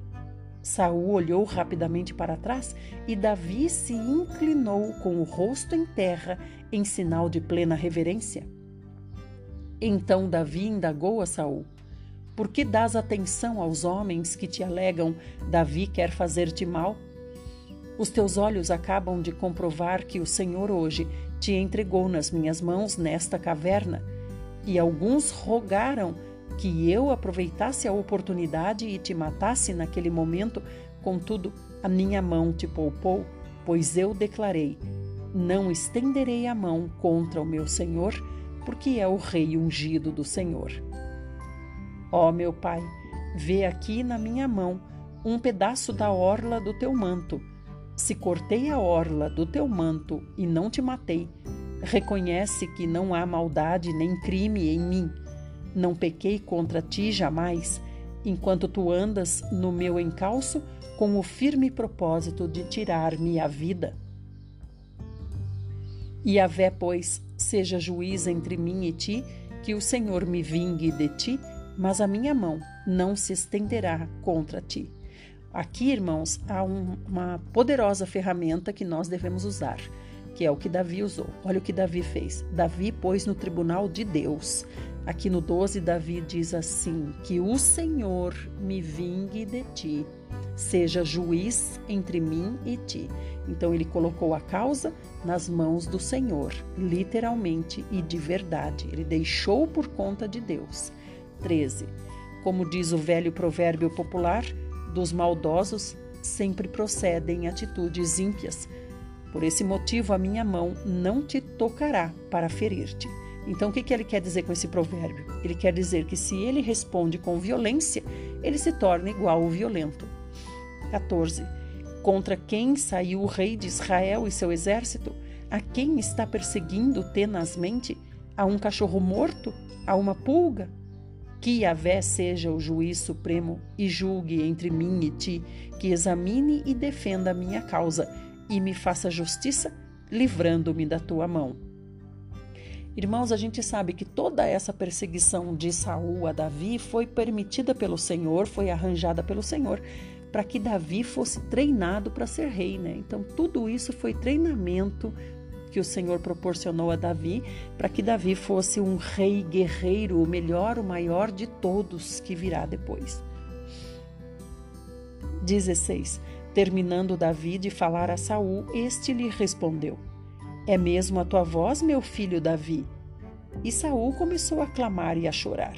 S1: Saul olhou rapidamente para trás e Davi se inclinou com o rosto em terra em sinal de plena reverência. Então Davi indagou a Saul: Por que dás atenção aos homens que te alegam Davi quer fazer-te mal? Os teus olhos acabam de comprovar que o Senhor hoje te entregou nas minhas mãos nesta caverna, e alguns rogaram que eu aproveitasse a oportunidade e te matasse naquele momento, contudo, a minha mão te poupou, pois eu declarei: não estenderei a mão contra o meu Senhor, porque é o rei ungido do Senhor. Ó meu Pai, vê aqui na minha mão um pedaço da orla do teu manto. Se cortei a orla do teu manto e não te matei, reconhece que não há maldade nem crime em mim não pequei contra ti jamais, enquanto tu andas no meu encalço com o firme propósito de tirar-me a vida. E a vé, pois, seja juiz entre mim e ti, que o Senhor me vingue de ti, mas a minha mão não se estenderá contra ti. Aqui, irmãos, há um, uma poderosa ferramenta que nós devemos usar, que é o que Davi usou. Olha o que Davi fez. Davi pôs no tribunal de Deus Aqui no 12, Davi diz assim: Que o Senhor me vingue de ti, seja juiz entre mim e ti. Então ele colocou a causa nas mãos do Senhor, literalmente e de verdade. Ele deixou por conta de Deus. 13. Como diz o velho provérbio popular, dos maldosos sempre procedem atitudes ímpias. Por esse motivo, a minha mão não te tocará para ferir-te. Então, o que, ele quer dizer com esse provérbio? Ele quer dizer que se ele responde com violência, ele se torna igual ao violento. 14. Contra quem saiu o rei de Israel e seu exército? A quem está perseguindo tenazmente? A um cachorro morto? A uma pulga? Que Yahvé seja o juiz supremo e julgue entre mim e ti, que examine e defenda a minha causa e me faça justiça, livrando-me da tua mão. Irmãos, a gente sabe que toda essa perseguição de Saul a Davi foi permitida pelo Senhor, foi arranjada pelo Senhor, para que Davi fosse treinado para ser rei, né? Então, tudo isso foi treinamento que o Senhor proporcionou a Davi, para que Davi fosse um rei guerreiro, o melhor, o maior de todos que virá depois. 16. Terminando Davi de falar a Saul, este lhe respondeu: é mesmo a tua voz, meu filho Davi? E Saul começou a clamar e a chorar.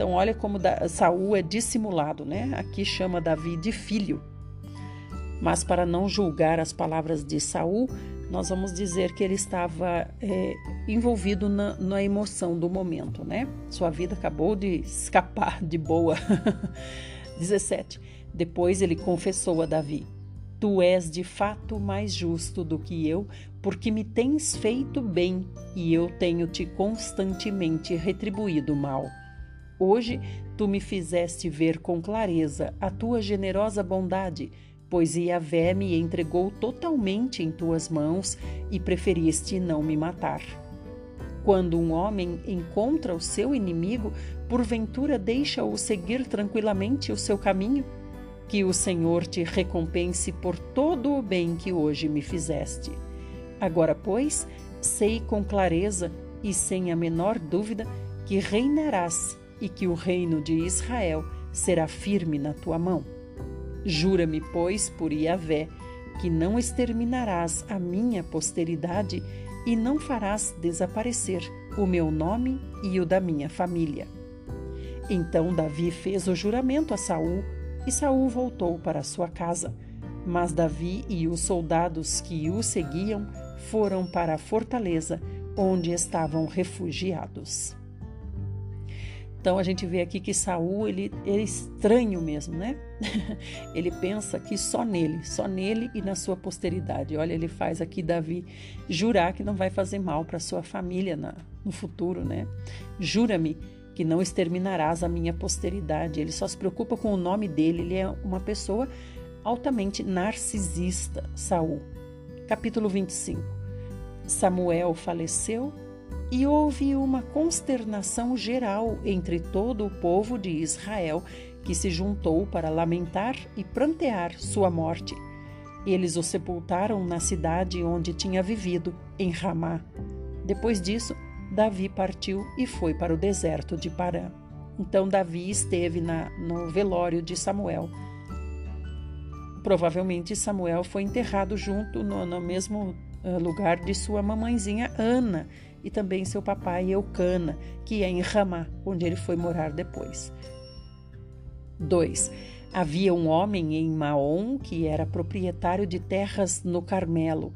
S1: Então, olha como Saul é dissimulado, né? Aqui chama Davi de filho. Mas para não julgar as palavras de Saul, nós vamos dizer que ele estava é, envolvido na, na, emoção do momento, né? Sua vida acabou de escapar de boa. 17. Depois ele confessou a Davi: Tu és de fato mais justo do que eu, porque me tens feito bem e eu tenho te constantemente retribuído mal. Hoje tu me fizeste ver com clareza a tua generosa bondade, pois Iavé me entregou totalmente em tuas mãos e preferiste não me matar. Quando um homem encontra o seu inimigo, porventura deixa-o seguir tranquilamente o seu caminho? Que o Senhor te recompense por todo o bem que hoje me fizeste. Agora, pois, sei com clareza e sem a menor dúvida que reinarás e que o reino de Israel será firme na tua mão. Jura-me, pois, por Iavé, que não exterminarás a minha posteridade e não farás desaparecer o meu nome e o da minha família. Então Davi fez o juramento a Saul e Saul voltou para sua casa. Mas Davi e os soldados que o seguiam foram para a fortaleza onde estavam refugiados. Então a gente vê aqui que Saul ele, ele é estranho mesmo, né? ele pensa que só nele, só nele e na sua posteridade. Olha, ele faz aqui Davi jurar que não vai fazer mal para sua família na, no futuro, né? Jura-me que não exterminarás a minha posteridade. Ele só se preocupa com o nome dele, ele é uma pessoa altamente narcisista, Saul. Capítulo 25. Samuel faleceu e houve uma consternação geral entre todo o povo de Israel que se juntou para lamentar e prantear sua morte. Eles o sepultaram na cidade onde tinha vivido, em Ramá. Depois disso, Davi partiu e foi para o deserto de Parã. Então Davi esteve na, no velório de Samuel. Provavelmente Samuel foi enterrado junto no, no mesmo uh, lugar de sua mamãezinha Ana e também seu papai Eucana, que é em Ramá, onde ele foi morar depois. 2. Havia um homem em Maom que era proprietário de terras no Carmelo.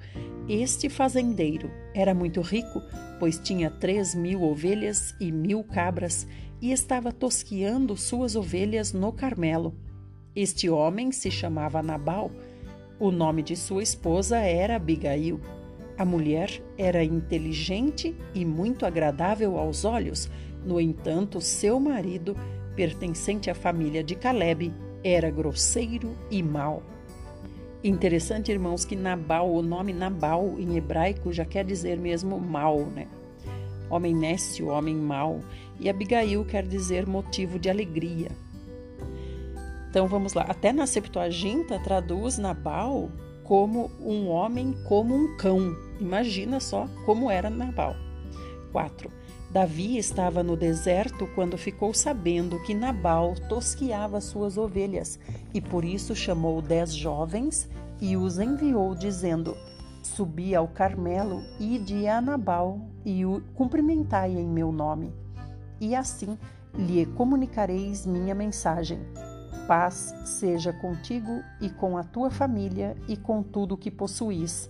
S1: Este fazendeiro era muito rico, pois tinha três mil ovelhas e mil cabras e estava tosquiando suas ovelhas no Carmelo. Este homem se chamava Nabal. O nome de sua esposa era Abigail. A mulher era inteligente e muito agradável aos olhos, no entanto, seu marido, pertencente à família de Caleb, era grosseiro e mau. Interessante, irmãos, que Nabal, o nome Nabal em hebraico já quer dizer mesmo mal, né? Homem nécio, homem mau. E Abigail quer dizer motivo de alegria. Então vamos lá. Até na Septuaginta traduz Nabal como um homem como um cão. Imagina só como era Nabal. 4. Davi estava no deserto quando ficou sabendo que Nabal tosquiava suas ovelhas e por isso chamou dez jovens e os enviou, dizendo: Subi ao Carmelo, ide a Nabal e o cumprimentai em meu nome. E assim lhe comunicareis minha mensagem. Paz seja contigo e com a tua família e com tudo o que possuís.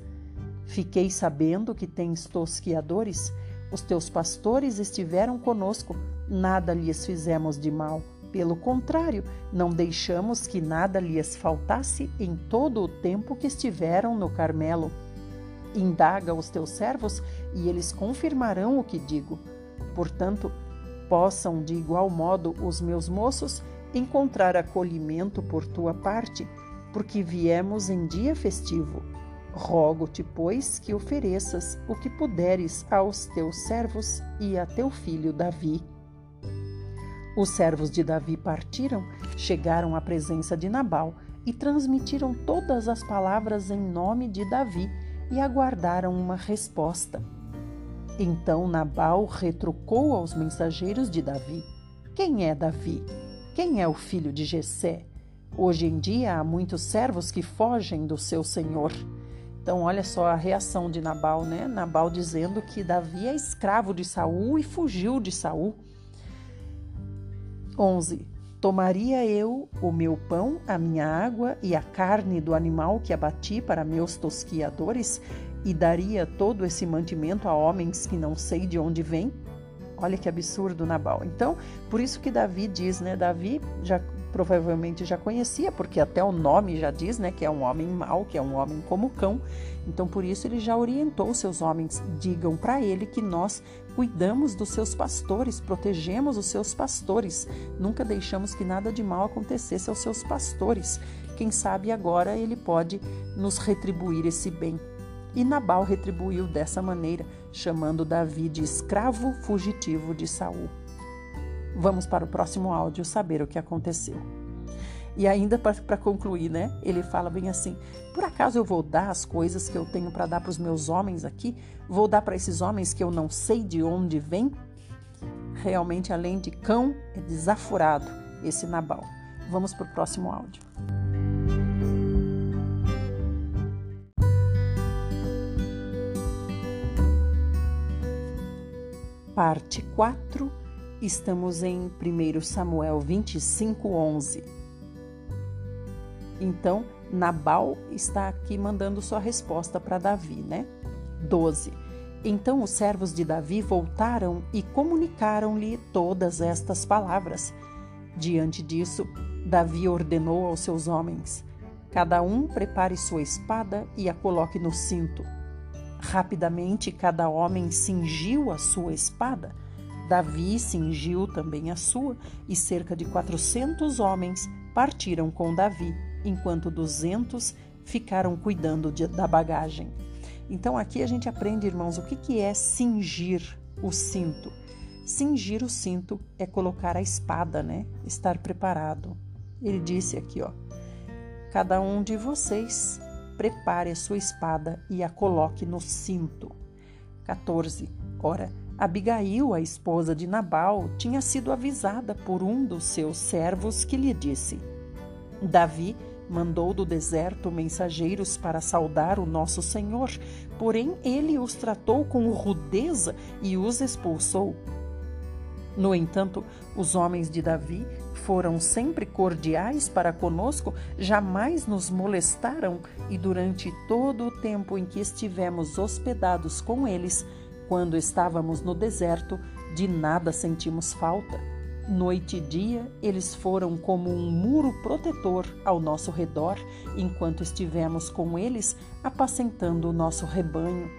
S1: Fiquei sabendo que tens tosquiadores. Os teus pastores estiveram conosco, nada lhes fizemos de mal. Pelo contrário, não deixamos que nada lhes faltasse em todo o tempo que estiveram no Carmelo. Indaga os teus servos e eles confirmarão o que digo. Portanto, possam de igual modo os meus moços encontrar acolhimento por tua parte, porque viemos em dia festivo. Rogo-te, pois, que ofereças o que puderes aos teus servos e a teu filho Davi. Os servos de Davi partiram, chegaram à presença de Nabal e transmitiram todas as palavras em nome de Davi e aguardaram uma resposta. Então Nabal retrucou aos mensageiros de Davi: Quem é Davi? Quem é o filho de Jessé? Hoje em dia há muitos servos que fogem do seu senhor. Então, olha só a reação de Nabal, né? Nabal dizendo que Davi é escravo de Saul e fugiu de Saul. 11. Tomaria eu o meu pão, a minha água e a carne do animal que abati para meus tosquiadores e daria todo esse mantimento a homens que não sei de onde vêm? Olha que absurdo Nabal. Então, por isso que Davi diz, né? Davi já provavelmente já conhecia, porque até o nome já diz, né, que é um homem mau, que é um homem como cão. Então, por isso ele já orientou seus homens, digam para ele que nós cuidamos dos seus pastores, protegemos os seus pastores, nunca deixamos que nada de mal acontecesse aos seus pastores. Quem sabe agora ele pode nos retribuir esse bem. E Nabal retribuiu dessa maneira, chamando Davi de escravo fugitivo de Saul. Vamos para o próximo áudio saber o que aconteceu. E ainda para concluir, né? Ele fala bem assim: por acaso eu vou dar as coisas que eu tenho para dar para os meus homens aqui? Vou dar para esses homens que eu não sei de onde vêm? Realmente, além de cão, é desafurado esse Nabal. Vamos para o próximo áudio. Parte 4 Estamos em 1 Samuel 25, 11. Então, Nabal está aqui mandando sua resposta para Davi, né? 12. Então os servos de Davi voltaram e comunicaram-lhe todas estas palavras. Diante disso, Davi ordenou aos seus homens: Cada um prepare sua espada e a coloque no cinto. Rapidamente, cada homem cingiu a sua espada Davi cingiu também a sua, e cerca de quatrocentos homens partiram com Davi, enquanto duzentos ficaram cuidando de, da bagagem. Então aqui a gente aprende, irmãos, o que, que é cingir o cinto. Cingir o cinto é colocar a espada, né? Estar preparado. Ele disse aqui, ó: Cada um de vocês prepare a sua espada e a coloque no cinto. 14. Ora, Abigail, a esposa de Nabal, tinha sido avisada por um dos seus servos que lhe disse: Davi mandou do deserto mensageiros para saudar o nosso Senhor, porém ele os tratou com rudeza e os expulsou. No entanto, os homens de Davi foram sempre cordiais para conosco, jamais nos molestaram e durante todo o tempo em que estivemos hospedados com eles, quando estávamos no deserto, de nada sentimos falta. Noite e dia, eles foram como um muro protetor ao nosso redor, enquanto estivemos com eles apacentando o nosso rebanho.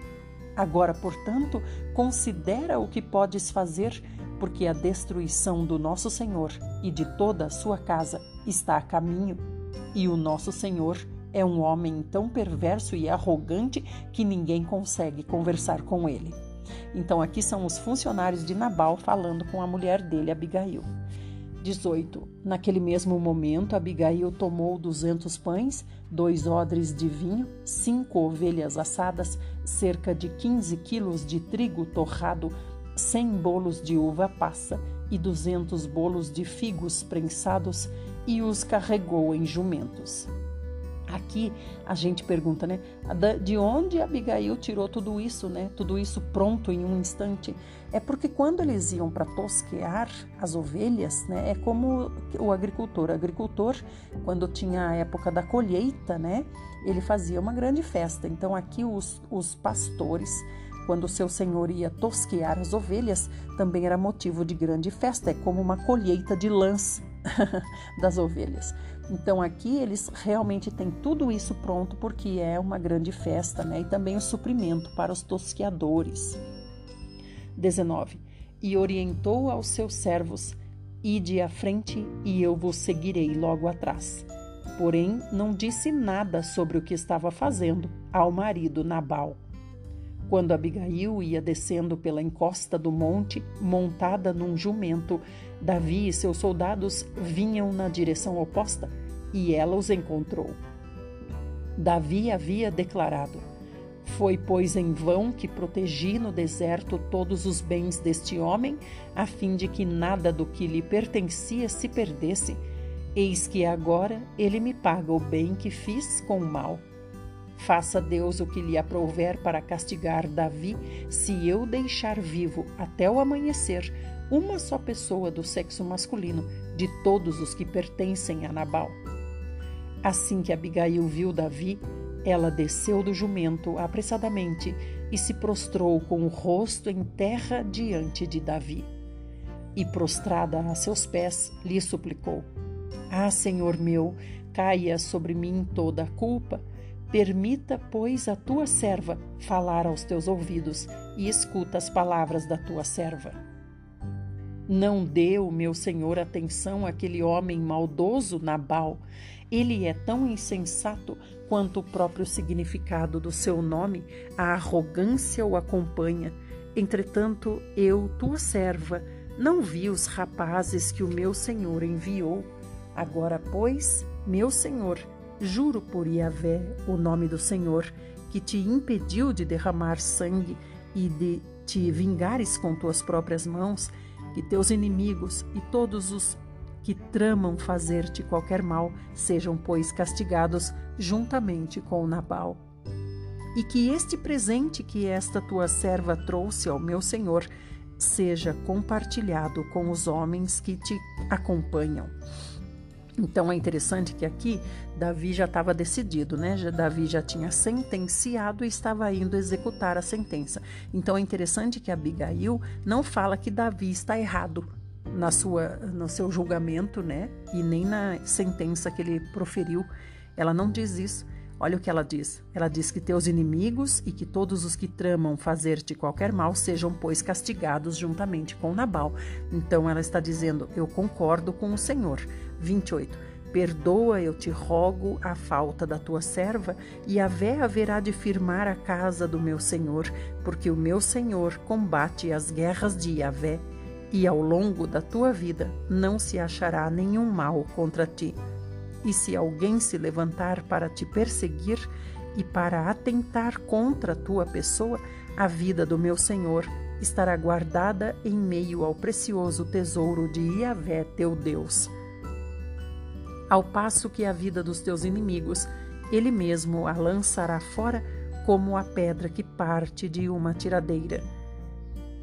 S1: Agora, portanto, considera o que podes fazer, porque a destruição do nosso Senhor e de toda a sua casa está a caminho. E o nosso Senhor é um homem tão perverso e arrogante que ninguém consegue conversar com ele. Então, aqui são os funcionários de Nabal falando com a mulher dele, Abigail. 18. Naquele mesmo momento, Abigail tomou duzentos pães, dois odres de vinho, cinco ovelhas assadas, cerca de quinze quilos de trigo torrado, cem bolos de uva passa e duzentos bolos de figos prensados, e os carregou em jumentos. Aqui a gente pergunta, né? De onde Abigail tirou tudo isso, né? Tudo isso pronto em um instante. É porque quando eles iam para tosquear as ovelhas, né? É como o agricultor. O agricultor, quando tinha a época da colheita, né? Ele fazia uma grande festa. Então aqui os, os pastores, quando seu senhor ia tosquear as ovelhas, também era motivo de grande festa. É como uma colheita de lãs das ovelhas. Então aqui eles realmente têm tudo isso pronto porque é uma grande festa, né? E também o suprimento para os tosqueadores. 19. E orientou aos seus servos: Ide à frente e eu vos seguirei logo atrás. Porém, não disse nada sobre o que estava fazendo ao marido Nabal. Quando Abigail ia descendo pela encosta do monte, montada num jumento, Davi e seus soldados vinham na direção oposta e ela os encontrou. Davi havia declarado: Foi, pois, em vão que protegi no deserto todos os bens deste homem, a fim de que nada do que lhe pertencia se perdesse. Eis que agora ele me paga o bem que fiz com o mal. Faça Deus o que lhe aprouver para castigar Davi, se eu deixar vivo até o amanhecer uma só pessoa do sexo masculino de todos os que pertencem a Nabal. Assim que Abigail viu Davi, ela desceu do jumento apressadamente e se prostrou com o rosto em terra diante de Davi. E prostrada a seus pés, lhe suplicou: Ah, Senhor meu, caia sobre mim toda a culpa Permita, pois, a tua serva falar aos teus ouvidos e escuta as palavras da tua serva. Não o meu senhor atenção àquele homem maldoso, Nabal. Ele é tão insensato quanto o próprio significado do seu nome, a arrogância o acompanha. Entretanto, eu, tua serva, não vi os rapazes que o meu senhor enviou. Agora, pois, meu senhor, Juro por Yahvé, o nome do Senhor, que te impediu de derramar sangue e de te vingares com tuas próprias mãos, que teus inimigos e todos os que tramam fazer-te qualquer mal sejam, pois, castigados juntamente com Nabal. E que este presente que esta tua serva trouxe ao meu senhor seja compartilhado com os homens que te acompanham. Então é interessante que aqui Davi já estava decidido, né? Davi já tinha sentenciado e estava indo executar a sentença. Então é interessante que Abigail não fala que Davi está errado na sua, no seu julgamento, né? E nem na sentença que ele proferiu. Ela não diz isso. Olha o que ela diz. Ela diz que teus inimigos e que todos os que tramam fazer-te qualquer mal sejam, pois, castigados juntamente com Nabal. Então ela está dizendo: Eu concordo com o Senhor. 28. Perdoa, eu te rogo, a falta da tua serva, e a vé haverá de firmar a casa do meu senhor, porque o meu senhor combate as guerras de Yahvé, e ao longo da tua vida não se achará nenhum mal contra ti. E se alguém se levantar para te perseguir e para atentar contra a tua pessoa, a vida do meu Senhor estará guardada em meio ao precioso tesouro de Iavé, teu Deus. Ao passo que a vida dos teus inimigos, ele mesmo a lançará fora como a pedra que parte de uma tiradeira.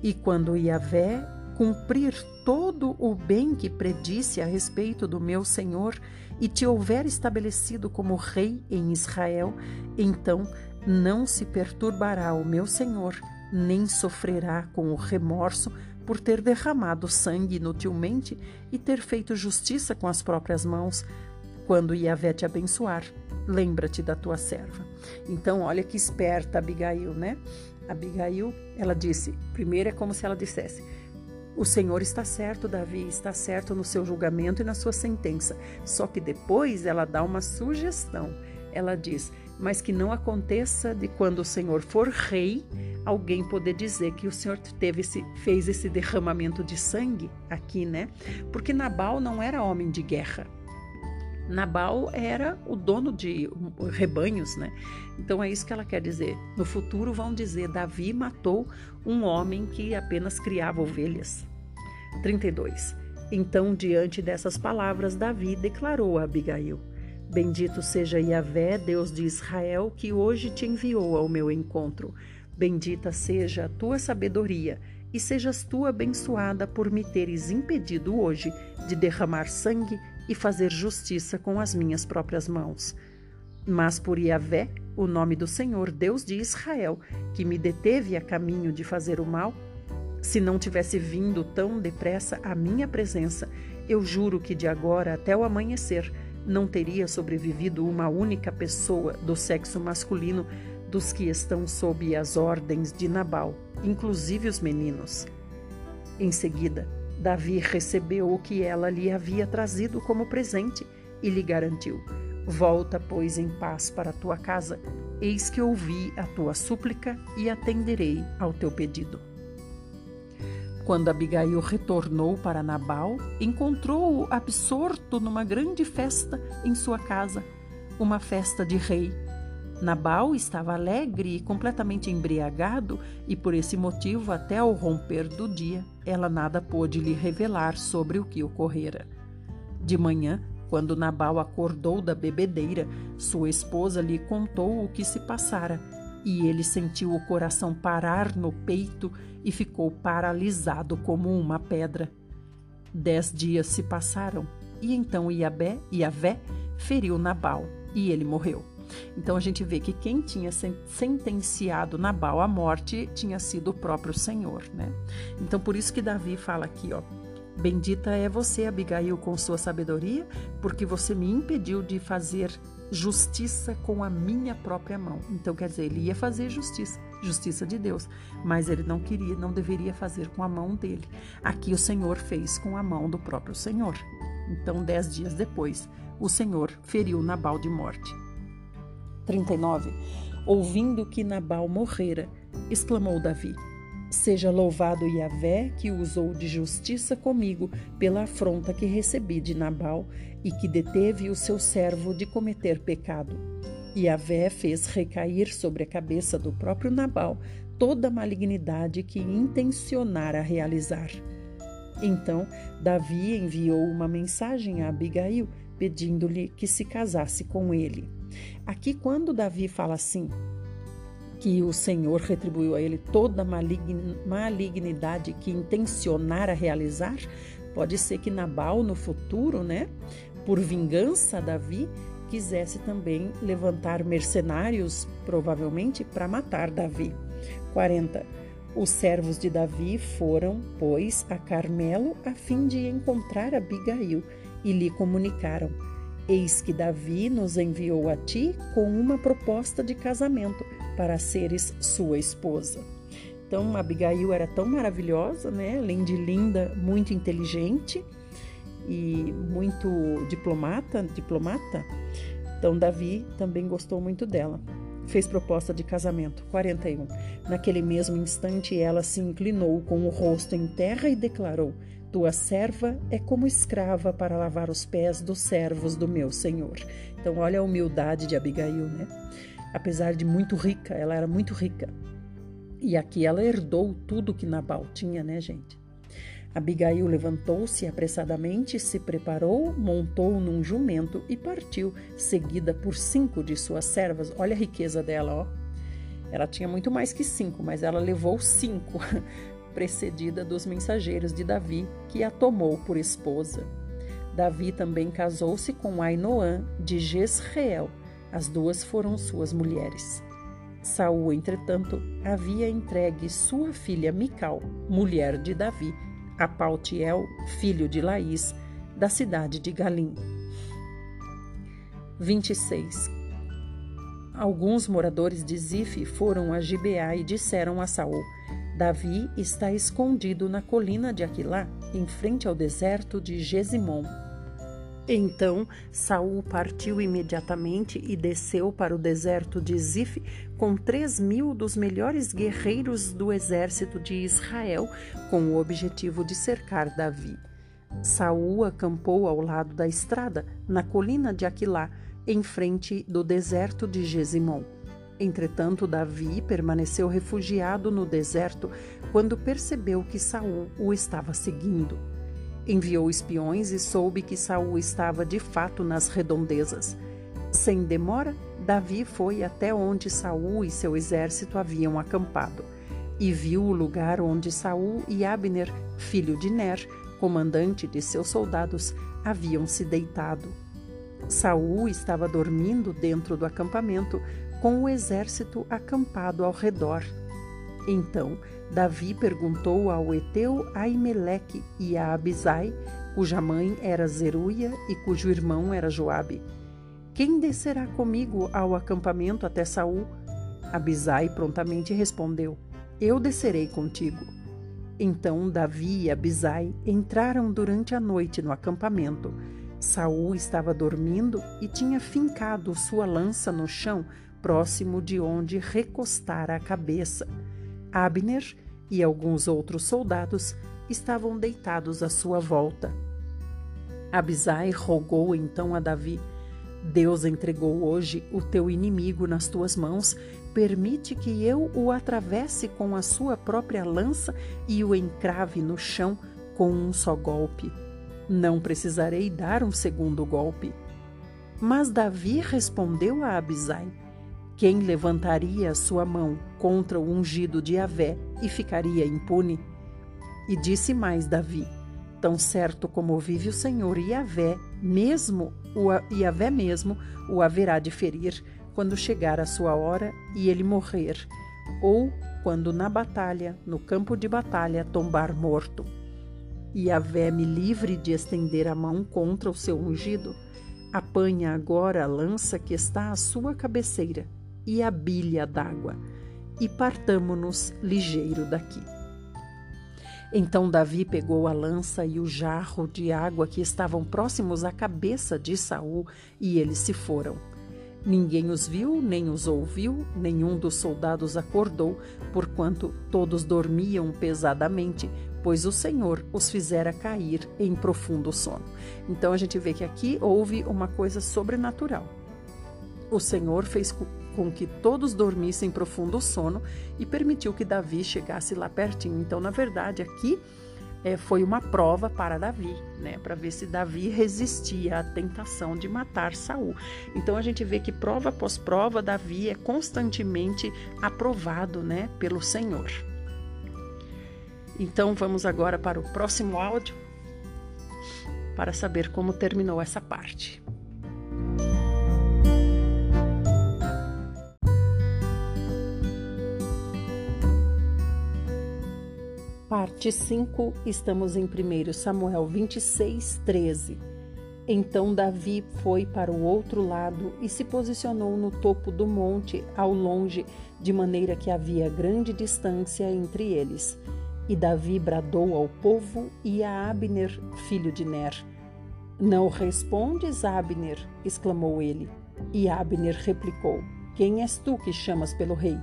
S1: E quando Iavé cumprir todo o bem que predisse a respeito do meu Senhor e te houver estabelecido como rei em Israel, então não se perturbará o meu Senhor, nem sofrerá com o remorso por ter derramado sangue inutilmente e ter feito justiça com as próprias mãos. Quando Iavé te abençoar, lembra-te da tua serva. Então, olha que esperta Abigail, né? Abigail, ela disse, primeiro é como se ela dissesse: o Senhor está certo, Davi, está certo no seu julgamento e na sua sentença. Só que depois ela dá uma sugestão. Ela diz: Mas que não aconteça de quando o Senhor for rei, alguém poder dizer que o Senhor teve esse, fez esse derramamento de sangue aqui, né? Porque Nabal não era homem de guerra. Nabal era o dono de rebanhos, né? Então é isso que ela quer dizer. No futuro vão dizer: Davi matou um homem que apenas criava ovelhas. 32. Então, diante dessas palavras, Davi declarou a Abigail: Bendito seja Yahvé, Deus de Israel, que hoje te enviou ao meu encontro. Bendita seja a tua sabedoria, e sejas tu abençoada por me teres impedido hoje de derramar sangue e fazer justiça com as minhas próprias mãos. Mas por Yahvé, o nome do Senhor, Deus de Israel, que me deteve a caminho de fazer o mal, se não tivesse vindo tão depressa à minha presença, eu juro que de agora até o amanhecer não teria sobrevivido uma única pessoa do sexo masculino dos que estão sob as ordens de Nabal, inclusive os meninos. Em seguida, Davi recebeu o que ela lhe havia trazido como presente e lhe garantiu: Volta, pois, em paz para a tua casa, eis que ouvi a tua súplica e atenderei ao teu pedido. Quando Abigail retornou para Nabal, encontrou-o absorto numa grande festa em sua casa, uma festa de rei. Nabal estava alegre e completamente embriagado, e por esse motivo, até ao romper do dia, ela nada pôde lhe revelar sobre o que ocorrera. De manhã, quando Nabal acordou da bebedeira, sua esposa lhe contou o que se passara e ele sentiu o coração parar no peito e ficou paralisado como uma pedra. Dez dias se passaram e então Iabé, Iavé feriu Nabal e ele morreu. Então a gente vê que quem tinha sentenciado Nabal à morte tinha sido o próprio Senhor, né? Então por isso que Davi fala aqui, ó, Bendita é você, Abigail, com sua sabedoria, porque você me impediu de fazer justiça com a minha própria mão. Então, quer dizer, ele ia fazer justiça, justiça de Deus, mas ele não queria, não deveria fazer com a mão dele. Aqui o Senhor fez com a mão do próprio Senhor. Então, dez dias depois, o Senhor feriu Nabal de morte. 39. Ouvindo que Nabal morrera, exclamou Davi: Seja louvado Yahvé, que usou de justiça comigo pela afronta que recebi de Nabal e que deteve o seu servo de cometer pecado. Yahvé fez recair sobre a cabeça do próprio Nabal toda a malignidade que intencionara realizar. Então, Davi enviou uma mensagem a Abigail, pedindo-lhe que se casasse com ele. Aqui, quando Davi fala assim, que o Senhor retribuiu a ele toda a malignidade que intencionara realizar, pode ser que Nabal no futuro, né, por vingança Davi, quisesse também levantar mercenários, provavelmente para matar Davi. 40. Os servos de Davi foram, pois, a Carmelo a fim de encontrar Abigail e lhe comunicaram: Eis que Davi nos enviou a ti com uma proposta de casamento para seres sua esposa. Então, Abigail era tão maravilhosa, né? Além de linda, muito inteligente e muito diplomata, diplomata. Então, Davi também gostou muito dela. Fez proposta de casamento. 41. Naquele mesmo instante, ela se inclinou com o rosto em terra e declarou: Tua serva é como escrava para lavar os pés dos servos do meu senhor. Então, olha a humildade de Abigail, né? Apesar de muito rica, ela era muito rica. E aqui ela herdou tudo que Nabal tinha, né, gente? Abigail levantou-se apressadamente, se preparou, montou num jumento e partiu, seguida por cinco de suas servas. Olha a riqueza dela, ó. Ela tinha muito mais que cinco, mas ela levou cinco, precedida dos mensageiros de Davi, que a tomou por esposa. Davi também casou-se com Ainoã de Jezreel, as duas foram suas mulheres. Saul, entretanto, havia entregue sua filha Mical, mulher de Davi, a Paltiel, filho de Laís, da cidade de Galim. 26. Alguns moradores de Zif foram a Gibeá e disseram a Saul: Davi está escondido na colina de Aquilá, em frente ao deserto de Gesimon. Então Saul partiu imediatamente e desceu para o deserto de Zif com três mil dos melhores guerreiros do exército de Israel, com o objetivo de cercar Davi. Saul acampou ao lado da estrada, na colina de Aquilá, em frente do deserto de Gesimon. Entretanto, Davi permaneceu refugiado no deserto quando percebeu que Saul o estava seguindo. Enviou espiões e soube que Saul estava de fato nas redondezas. Sem demora, Davi foi até onde Saul e seu exército haviam acampado e viu o lugar onde Saul e Abner, filho de Ner, comandante de seus soldados, haviam se deitado. Saul estava dormindo dentro do acampamento, com o exército acampado ao redor. Então Davi perguntou ao Eteu Aimeleque e a Abisai, cuja mãe era Zeruia e cujo irmão era Joabe: Quem descerá comigo ao acampamento até Saul? Abisai prontamente respondeu: Eu descerei contigo. Então Davi e Abisai entraram durante a noite no acampamento. Saul estava dormindo e tinha fincado sua lança no chão, próximo de onde recostara a cabeça. Abner e alguns outros soldados estavam deitados à sua volta. Abisai rogou então a Davi: Deus entregou hoje o teu inimigo nas tuas mãos. Permite que eu o atravesse com a sua própria lança e o encrave no chão com um só golpe. Não precisarei dar um segundo golpe. Mas Davi respondeu a Abisai: quem levantaria a sua mão contra o ungido de Avé e ficaria impune? E disse mais Davi: Tão certo como vive o Senhor e Avé, mesmo o Avé mesmo o haverá de ferir quando chegar a sua hora e ele morrer, ou quando na batalha, no campo de batalha, tombar morto. E me livre de estender a mão contra o seu ungido. Apanha agora a lança que está à sua cabeceira e a bilha d'água, e partamo-nos ligeiro daqui. Então Davi pegou a lança e o jarro de água que estavam próximos à cabeça de Saul, e eles se foram. Ninguém os viu, nem os ouviu, nenhum dos soldados acordou, porquanto todos dormiam pesadamente, pois o Senhor os fizera cair em profundo sono. Então a gente vê que aqui houve uma coisa sobrenatural. O Senhor fez com que todos dormissem profundo sono e permitiu que Davi chegasse lá pertinho. Então, na verdade, aqui é, foi uma prova para Davi, né, para ver se Davi resistia à tentação de matar Saul. Então a gente vê que prova após prova Davi é constantemente aprovado, né, pelo Senhor. Então vamos agora para o próximo áudio para saber como terminou essa parte. Parte 5, estamos em 1 Samuel 26, 13. Então Davi foi para o outro lado e se posicionou no topo do monte, ao longe, de maneira que havia grande distância entre eles. E Davi bradou ao povo e a Abner, filho de Ner. Não respondes, Abner? exclamou ele. E Abner replicou: Quem és tu que chamas pelo rei?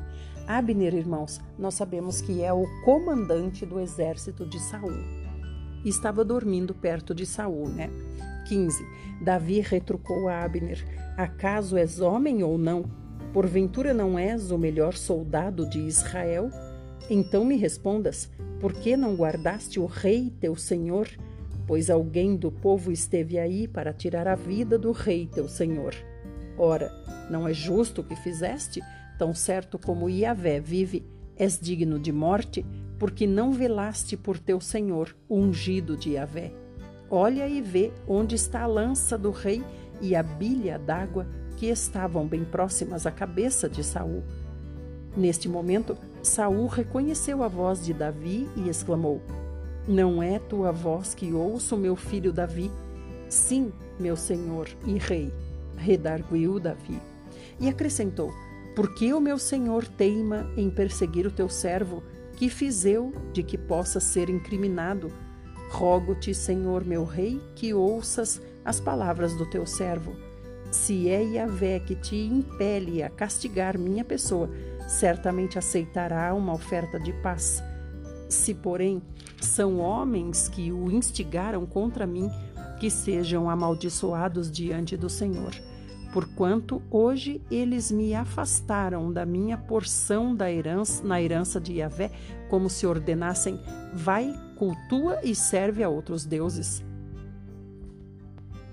S1: Abner, irmãos, nós sabemos que é o comandante do exército de Saul. Estava dormindo perto de Saul, né? 15. Davi retrucou a Abner: Acaso és homem ou não? Porventura não és o melhor soldado de Israel? Então me respondas: por que não guardaste o rei teu senhor? Pois alguém do povo esteve aí para tirar a vida do rei teu senhor. Ora, não é justo o que fizeste? Tão certo como Iavé vive, és digno de morte, porque não velaste por teu Senhor, ungido de Iavé. Olha e vê onde está a lança do rei e a bilha d'água que estavam bem próximas à cabeça de Saul. Neste momento, Saul reconheceu a voz de Davi e exclamou: Não é tua voz que ouço, meu filho Davi? Sim, meu senhor e rei, redarguiu Davi. E acrescentou: por que o meu senhor teima em perseguir o teu servo? Que fiz eu de que possa ser incriminado? Rogo-te, Senhor meu rei, que ouças as palavras do teu servo. Se é Yahvé que te impele a castigar minha pessoa, certamente aceitará uma oferta de paz. Se, porém, são homens que o instigaram contra mim, que sejam amaldiçoados diante do Senhor porquanto hoje eles me afastaram da minha porção da herança, na herança de Yahvé, como se ordenassem: vai, cultua e serve a outros deuses.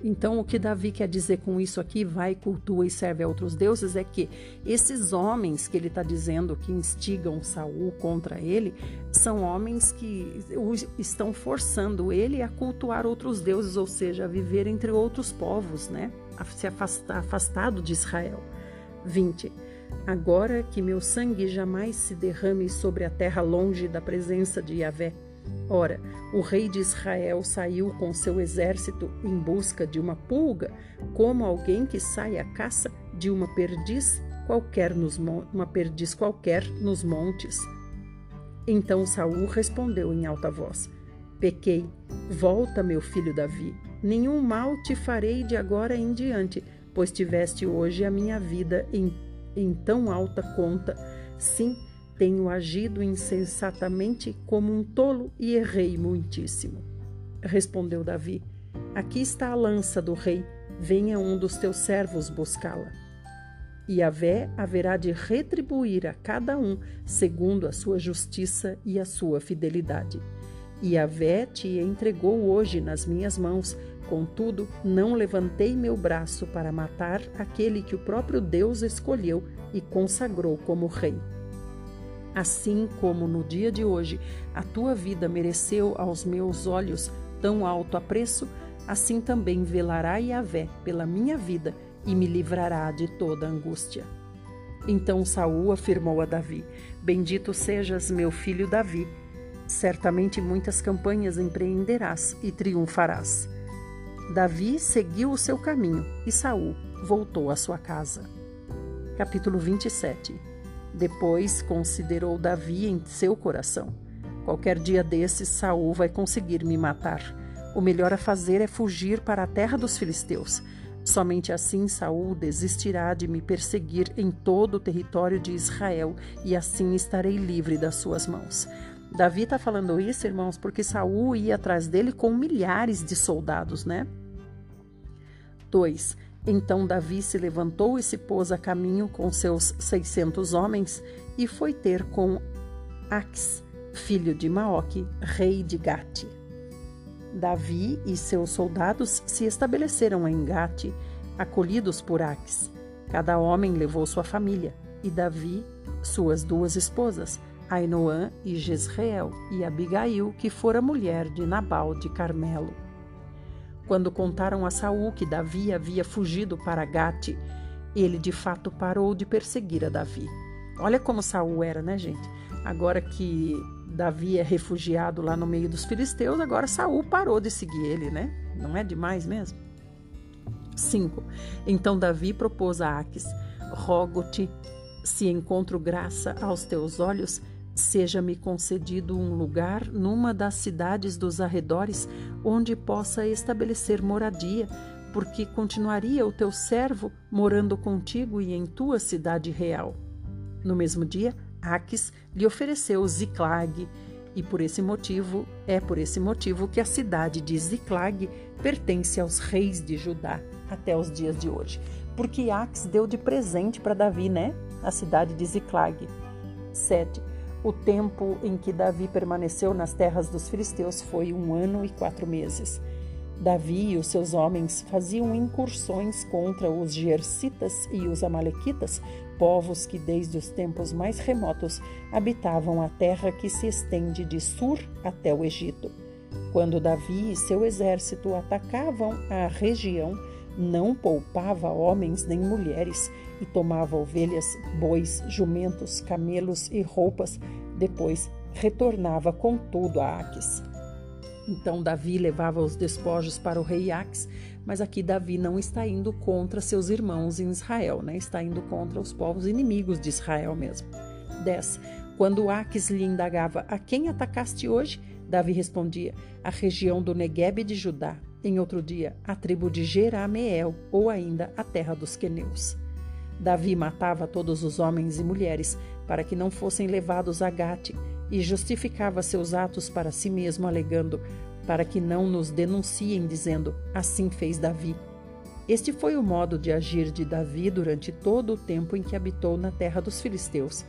S1: Então, o que Davi quer dizer com isso aqui, vai, cultua e serve a outros deuses, é que esses homens que ele está dizendo que instigam Saul contra ele, são homens que estão forçando ele a cultuar outros deuses, ou seja, a viver entre outros povos, né? Se afastar, afastado de Israel. 20. Agora que meu sangue jamais se derrame sobre a terra longe da presença de Yahvé, Ora, o rei de Israel saiu com seu exército em busca de uma pulga, como alguém que sai à caça de uma perdiz qualquer nos uma perdiz qualquer nos montes. Então Saul respondeu em alta voz: Pequei. Volta, meu filho Davi. Nenhum mal te farei de agora em diante, pois tiveste hoje a minha vida em, em tão alta conta. Sim, tenho agido insensatamente como um tolo e errei muitíssimo. Respondeu Davi: Aqui está a lança do rei, venha um dos teus servos buscá-la. E a Vé haverá de retribuir a cada um segundo a sua justiça e a sua fidelidade. E a Vé te entregou hoje nas minhas mãos, contudo, não levantei meu braço para matar aquele que o próprio Deus escolheu e consagrou como rei. Assim como no dia de hoje a tua vida mereceu aos meus olhos tão alto apreço, assim também velará Yahvé pela minha vida e me livrará de toda angústia. Então Saul afirmou a Davi: Bendito sejas, meu filho Davi. Certamente muitas campanhas empreenderás e triunfarás. Davi seguiu o seu caminho e Saul voltou à sua casa. Capítulo 27 depois considerou Davi em seu coração: Qualquer dia desses Saul vai conseguir me matar. O melhor a fazer é fugir para a terra dos filisteus. Somente assim Saul desistirá de me perseguir em todo o território de Israel e assim estarei livre das suas mãos. Davi está falando isso, irmãos, porque Saul ia atrás dele com milhares de soldados, né? 2. Então Davi se levantou e se pôs a caminho com seus seiscentos homens e foi ter com Ax, filho de Maoque, rei de Gate. Davi e seus soldados se estabeleceram em Gate, acolhidos por Ax. Cada homem levou sua família, e Davi suas duas esposas, Ainoã e Jezreel, e Abigail, que fora mulher de Nabal de Carmelo. Quando contaram a Saul que Davi havia fugido para Gate, ele de fato parou de perseguir a Davi. Olha como Saul era, né, gente? Agora que Davi é refugiado lá no meio dos filisteus, agora Saul parou de seguir ele, né? Não é demais mesmo? 5. Então Davi propôs a Aques: Rogo-te, se encontro graça aos teus olhos, Seja-me concedido um lugar numa das cidades dos arredores onde possa estabelecer moradia, porque continuaria o teu servo morando contigo e em tua cidade real. No mesmo dia, Aques lhe ofereceu Ziclag, e por esse motivo, é por esse motivo que a cidade de Ziclag pertence aos reis de Judá até os dias de hoje. Porque Aques deu de presente para Davi, né? A cidade de Ziclag. 7. O tempo em que Davi permaneceu nas terras dos filisteus foi um ano e quatro meses. Davi e os seus homens faziam incursões contra os Gersitas e os Amalequitas, povos que desde os tempos mais remotos habitavam a terra que se estende de Sur até o Egito. Quando Davi e seu exército atacavam a região, não poupava homens nem mulheres e tomava ovelhas, bois, jumentos, camelos e roupas. Depois retornava com tudo a Aques. Então Davi levava os despojos para o rei Aques, mas aqui Davi não está indo contra seus irmãos em Israel, né? está indo contra os povos inimigos de Israel mesmo. 10. Quando Aques lhe indagava a quem atacaste hoje, Davi respondia: a região do Negueb de Judá. Em outro dia, a tribo de Jerameel, ou ainda a terra dos queneus. Davi matava todos os homens e mulheres para que não fossem levados a Gate e justificava seus atos para si mesmo, alegando: para que não nos denunciem, dizendo: assim fez Davi. Este foi o modo de agir de Davi durante todo o tempo em que habitou na terra dos filisteus.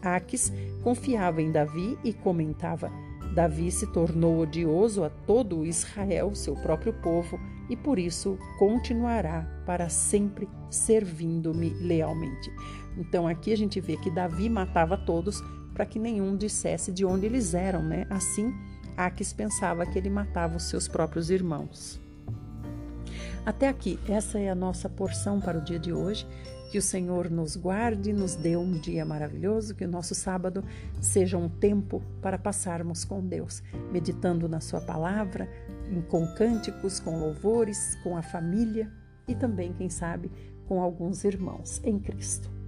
S1: Aques confiava em Davi e comentava: Davi se tornou odioso a todo Israel, seu próprio povo, e por isso continuará para sempre servindo-me lealmente. Então aqui a gente vê que Davi matava todos para que nenhum dissesse de onde eles eram, né? Assim, Aques pensava que ele matava os seus próprios irmãos. Até aqui, essa é a nossa porção para o dia de hoje. Que o Senhor nos guarde, nos dê um dia maravilhoso, que o nosso sábado seja um tempo para passarmos com Deus, meditando na Sua palavra, com cânticos, com louvores, com a família e também, quem sabe, com alguns irmãos em Cristo.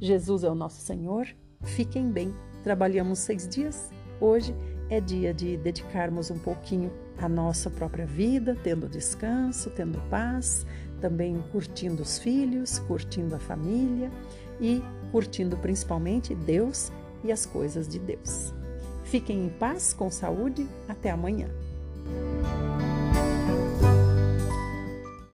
S1: Jesus é o nosso Senhor, fiquem bem. Trabalhamos seis dias, hoje é dia de dedicarmos um pouquinho à nossa própria vida, tendo descanso, tendo paz, também curtindo os filhos, curtindo a família e curtindo principalmente Deus e as coisas de Deus. Fiquem em paz, com saúde, até amanhã.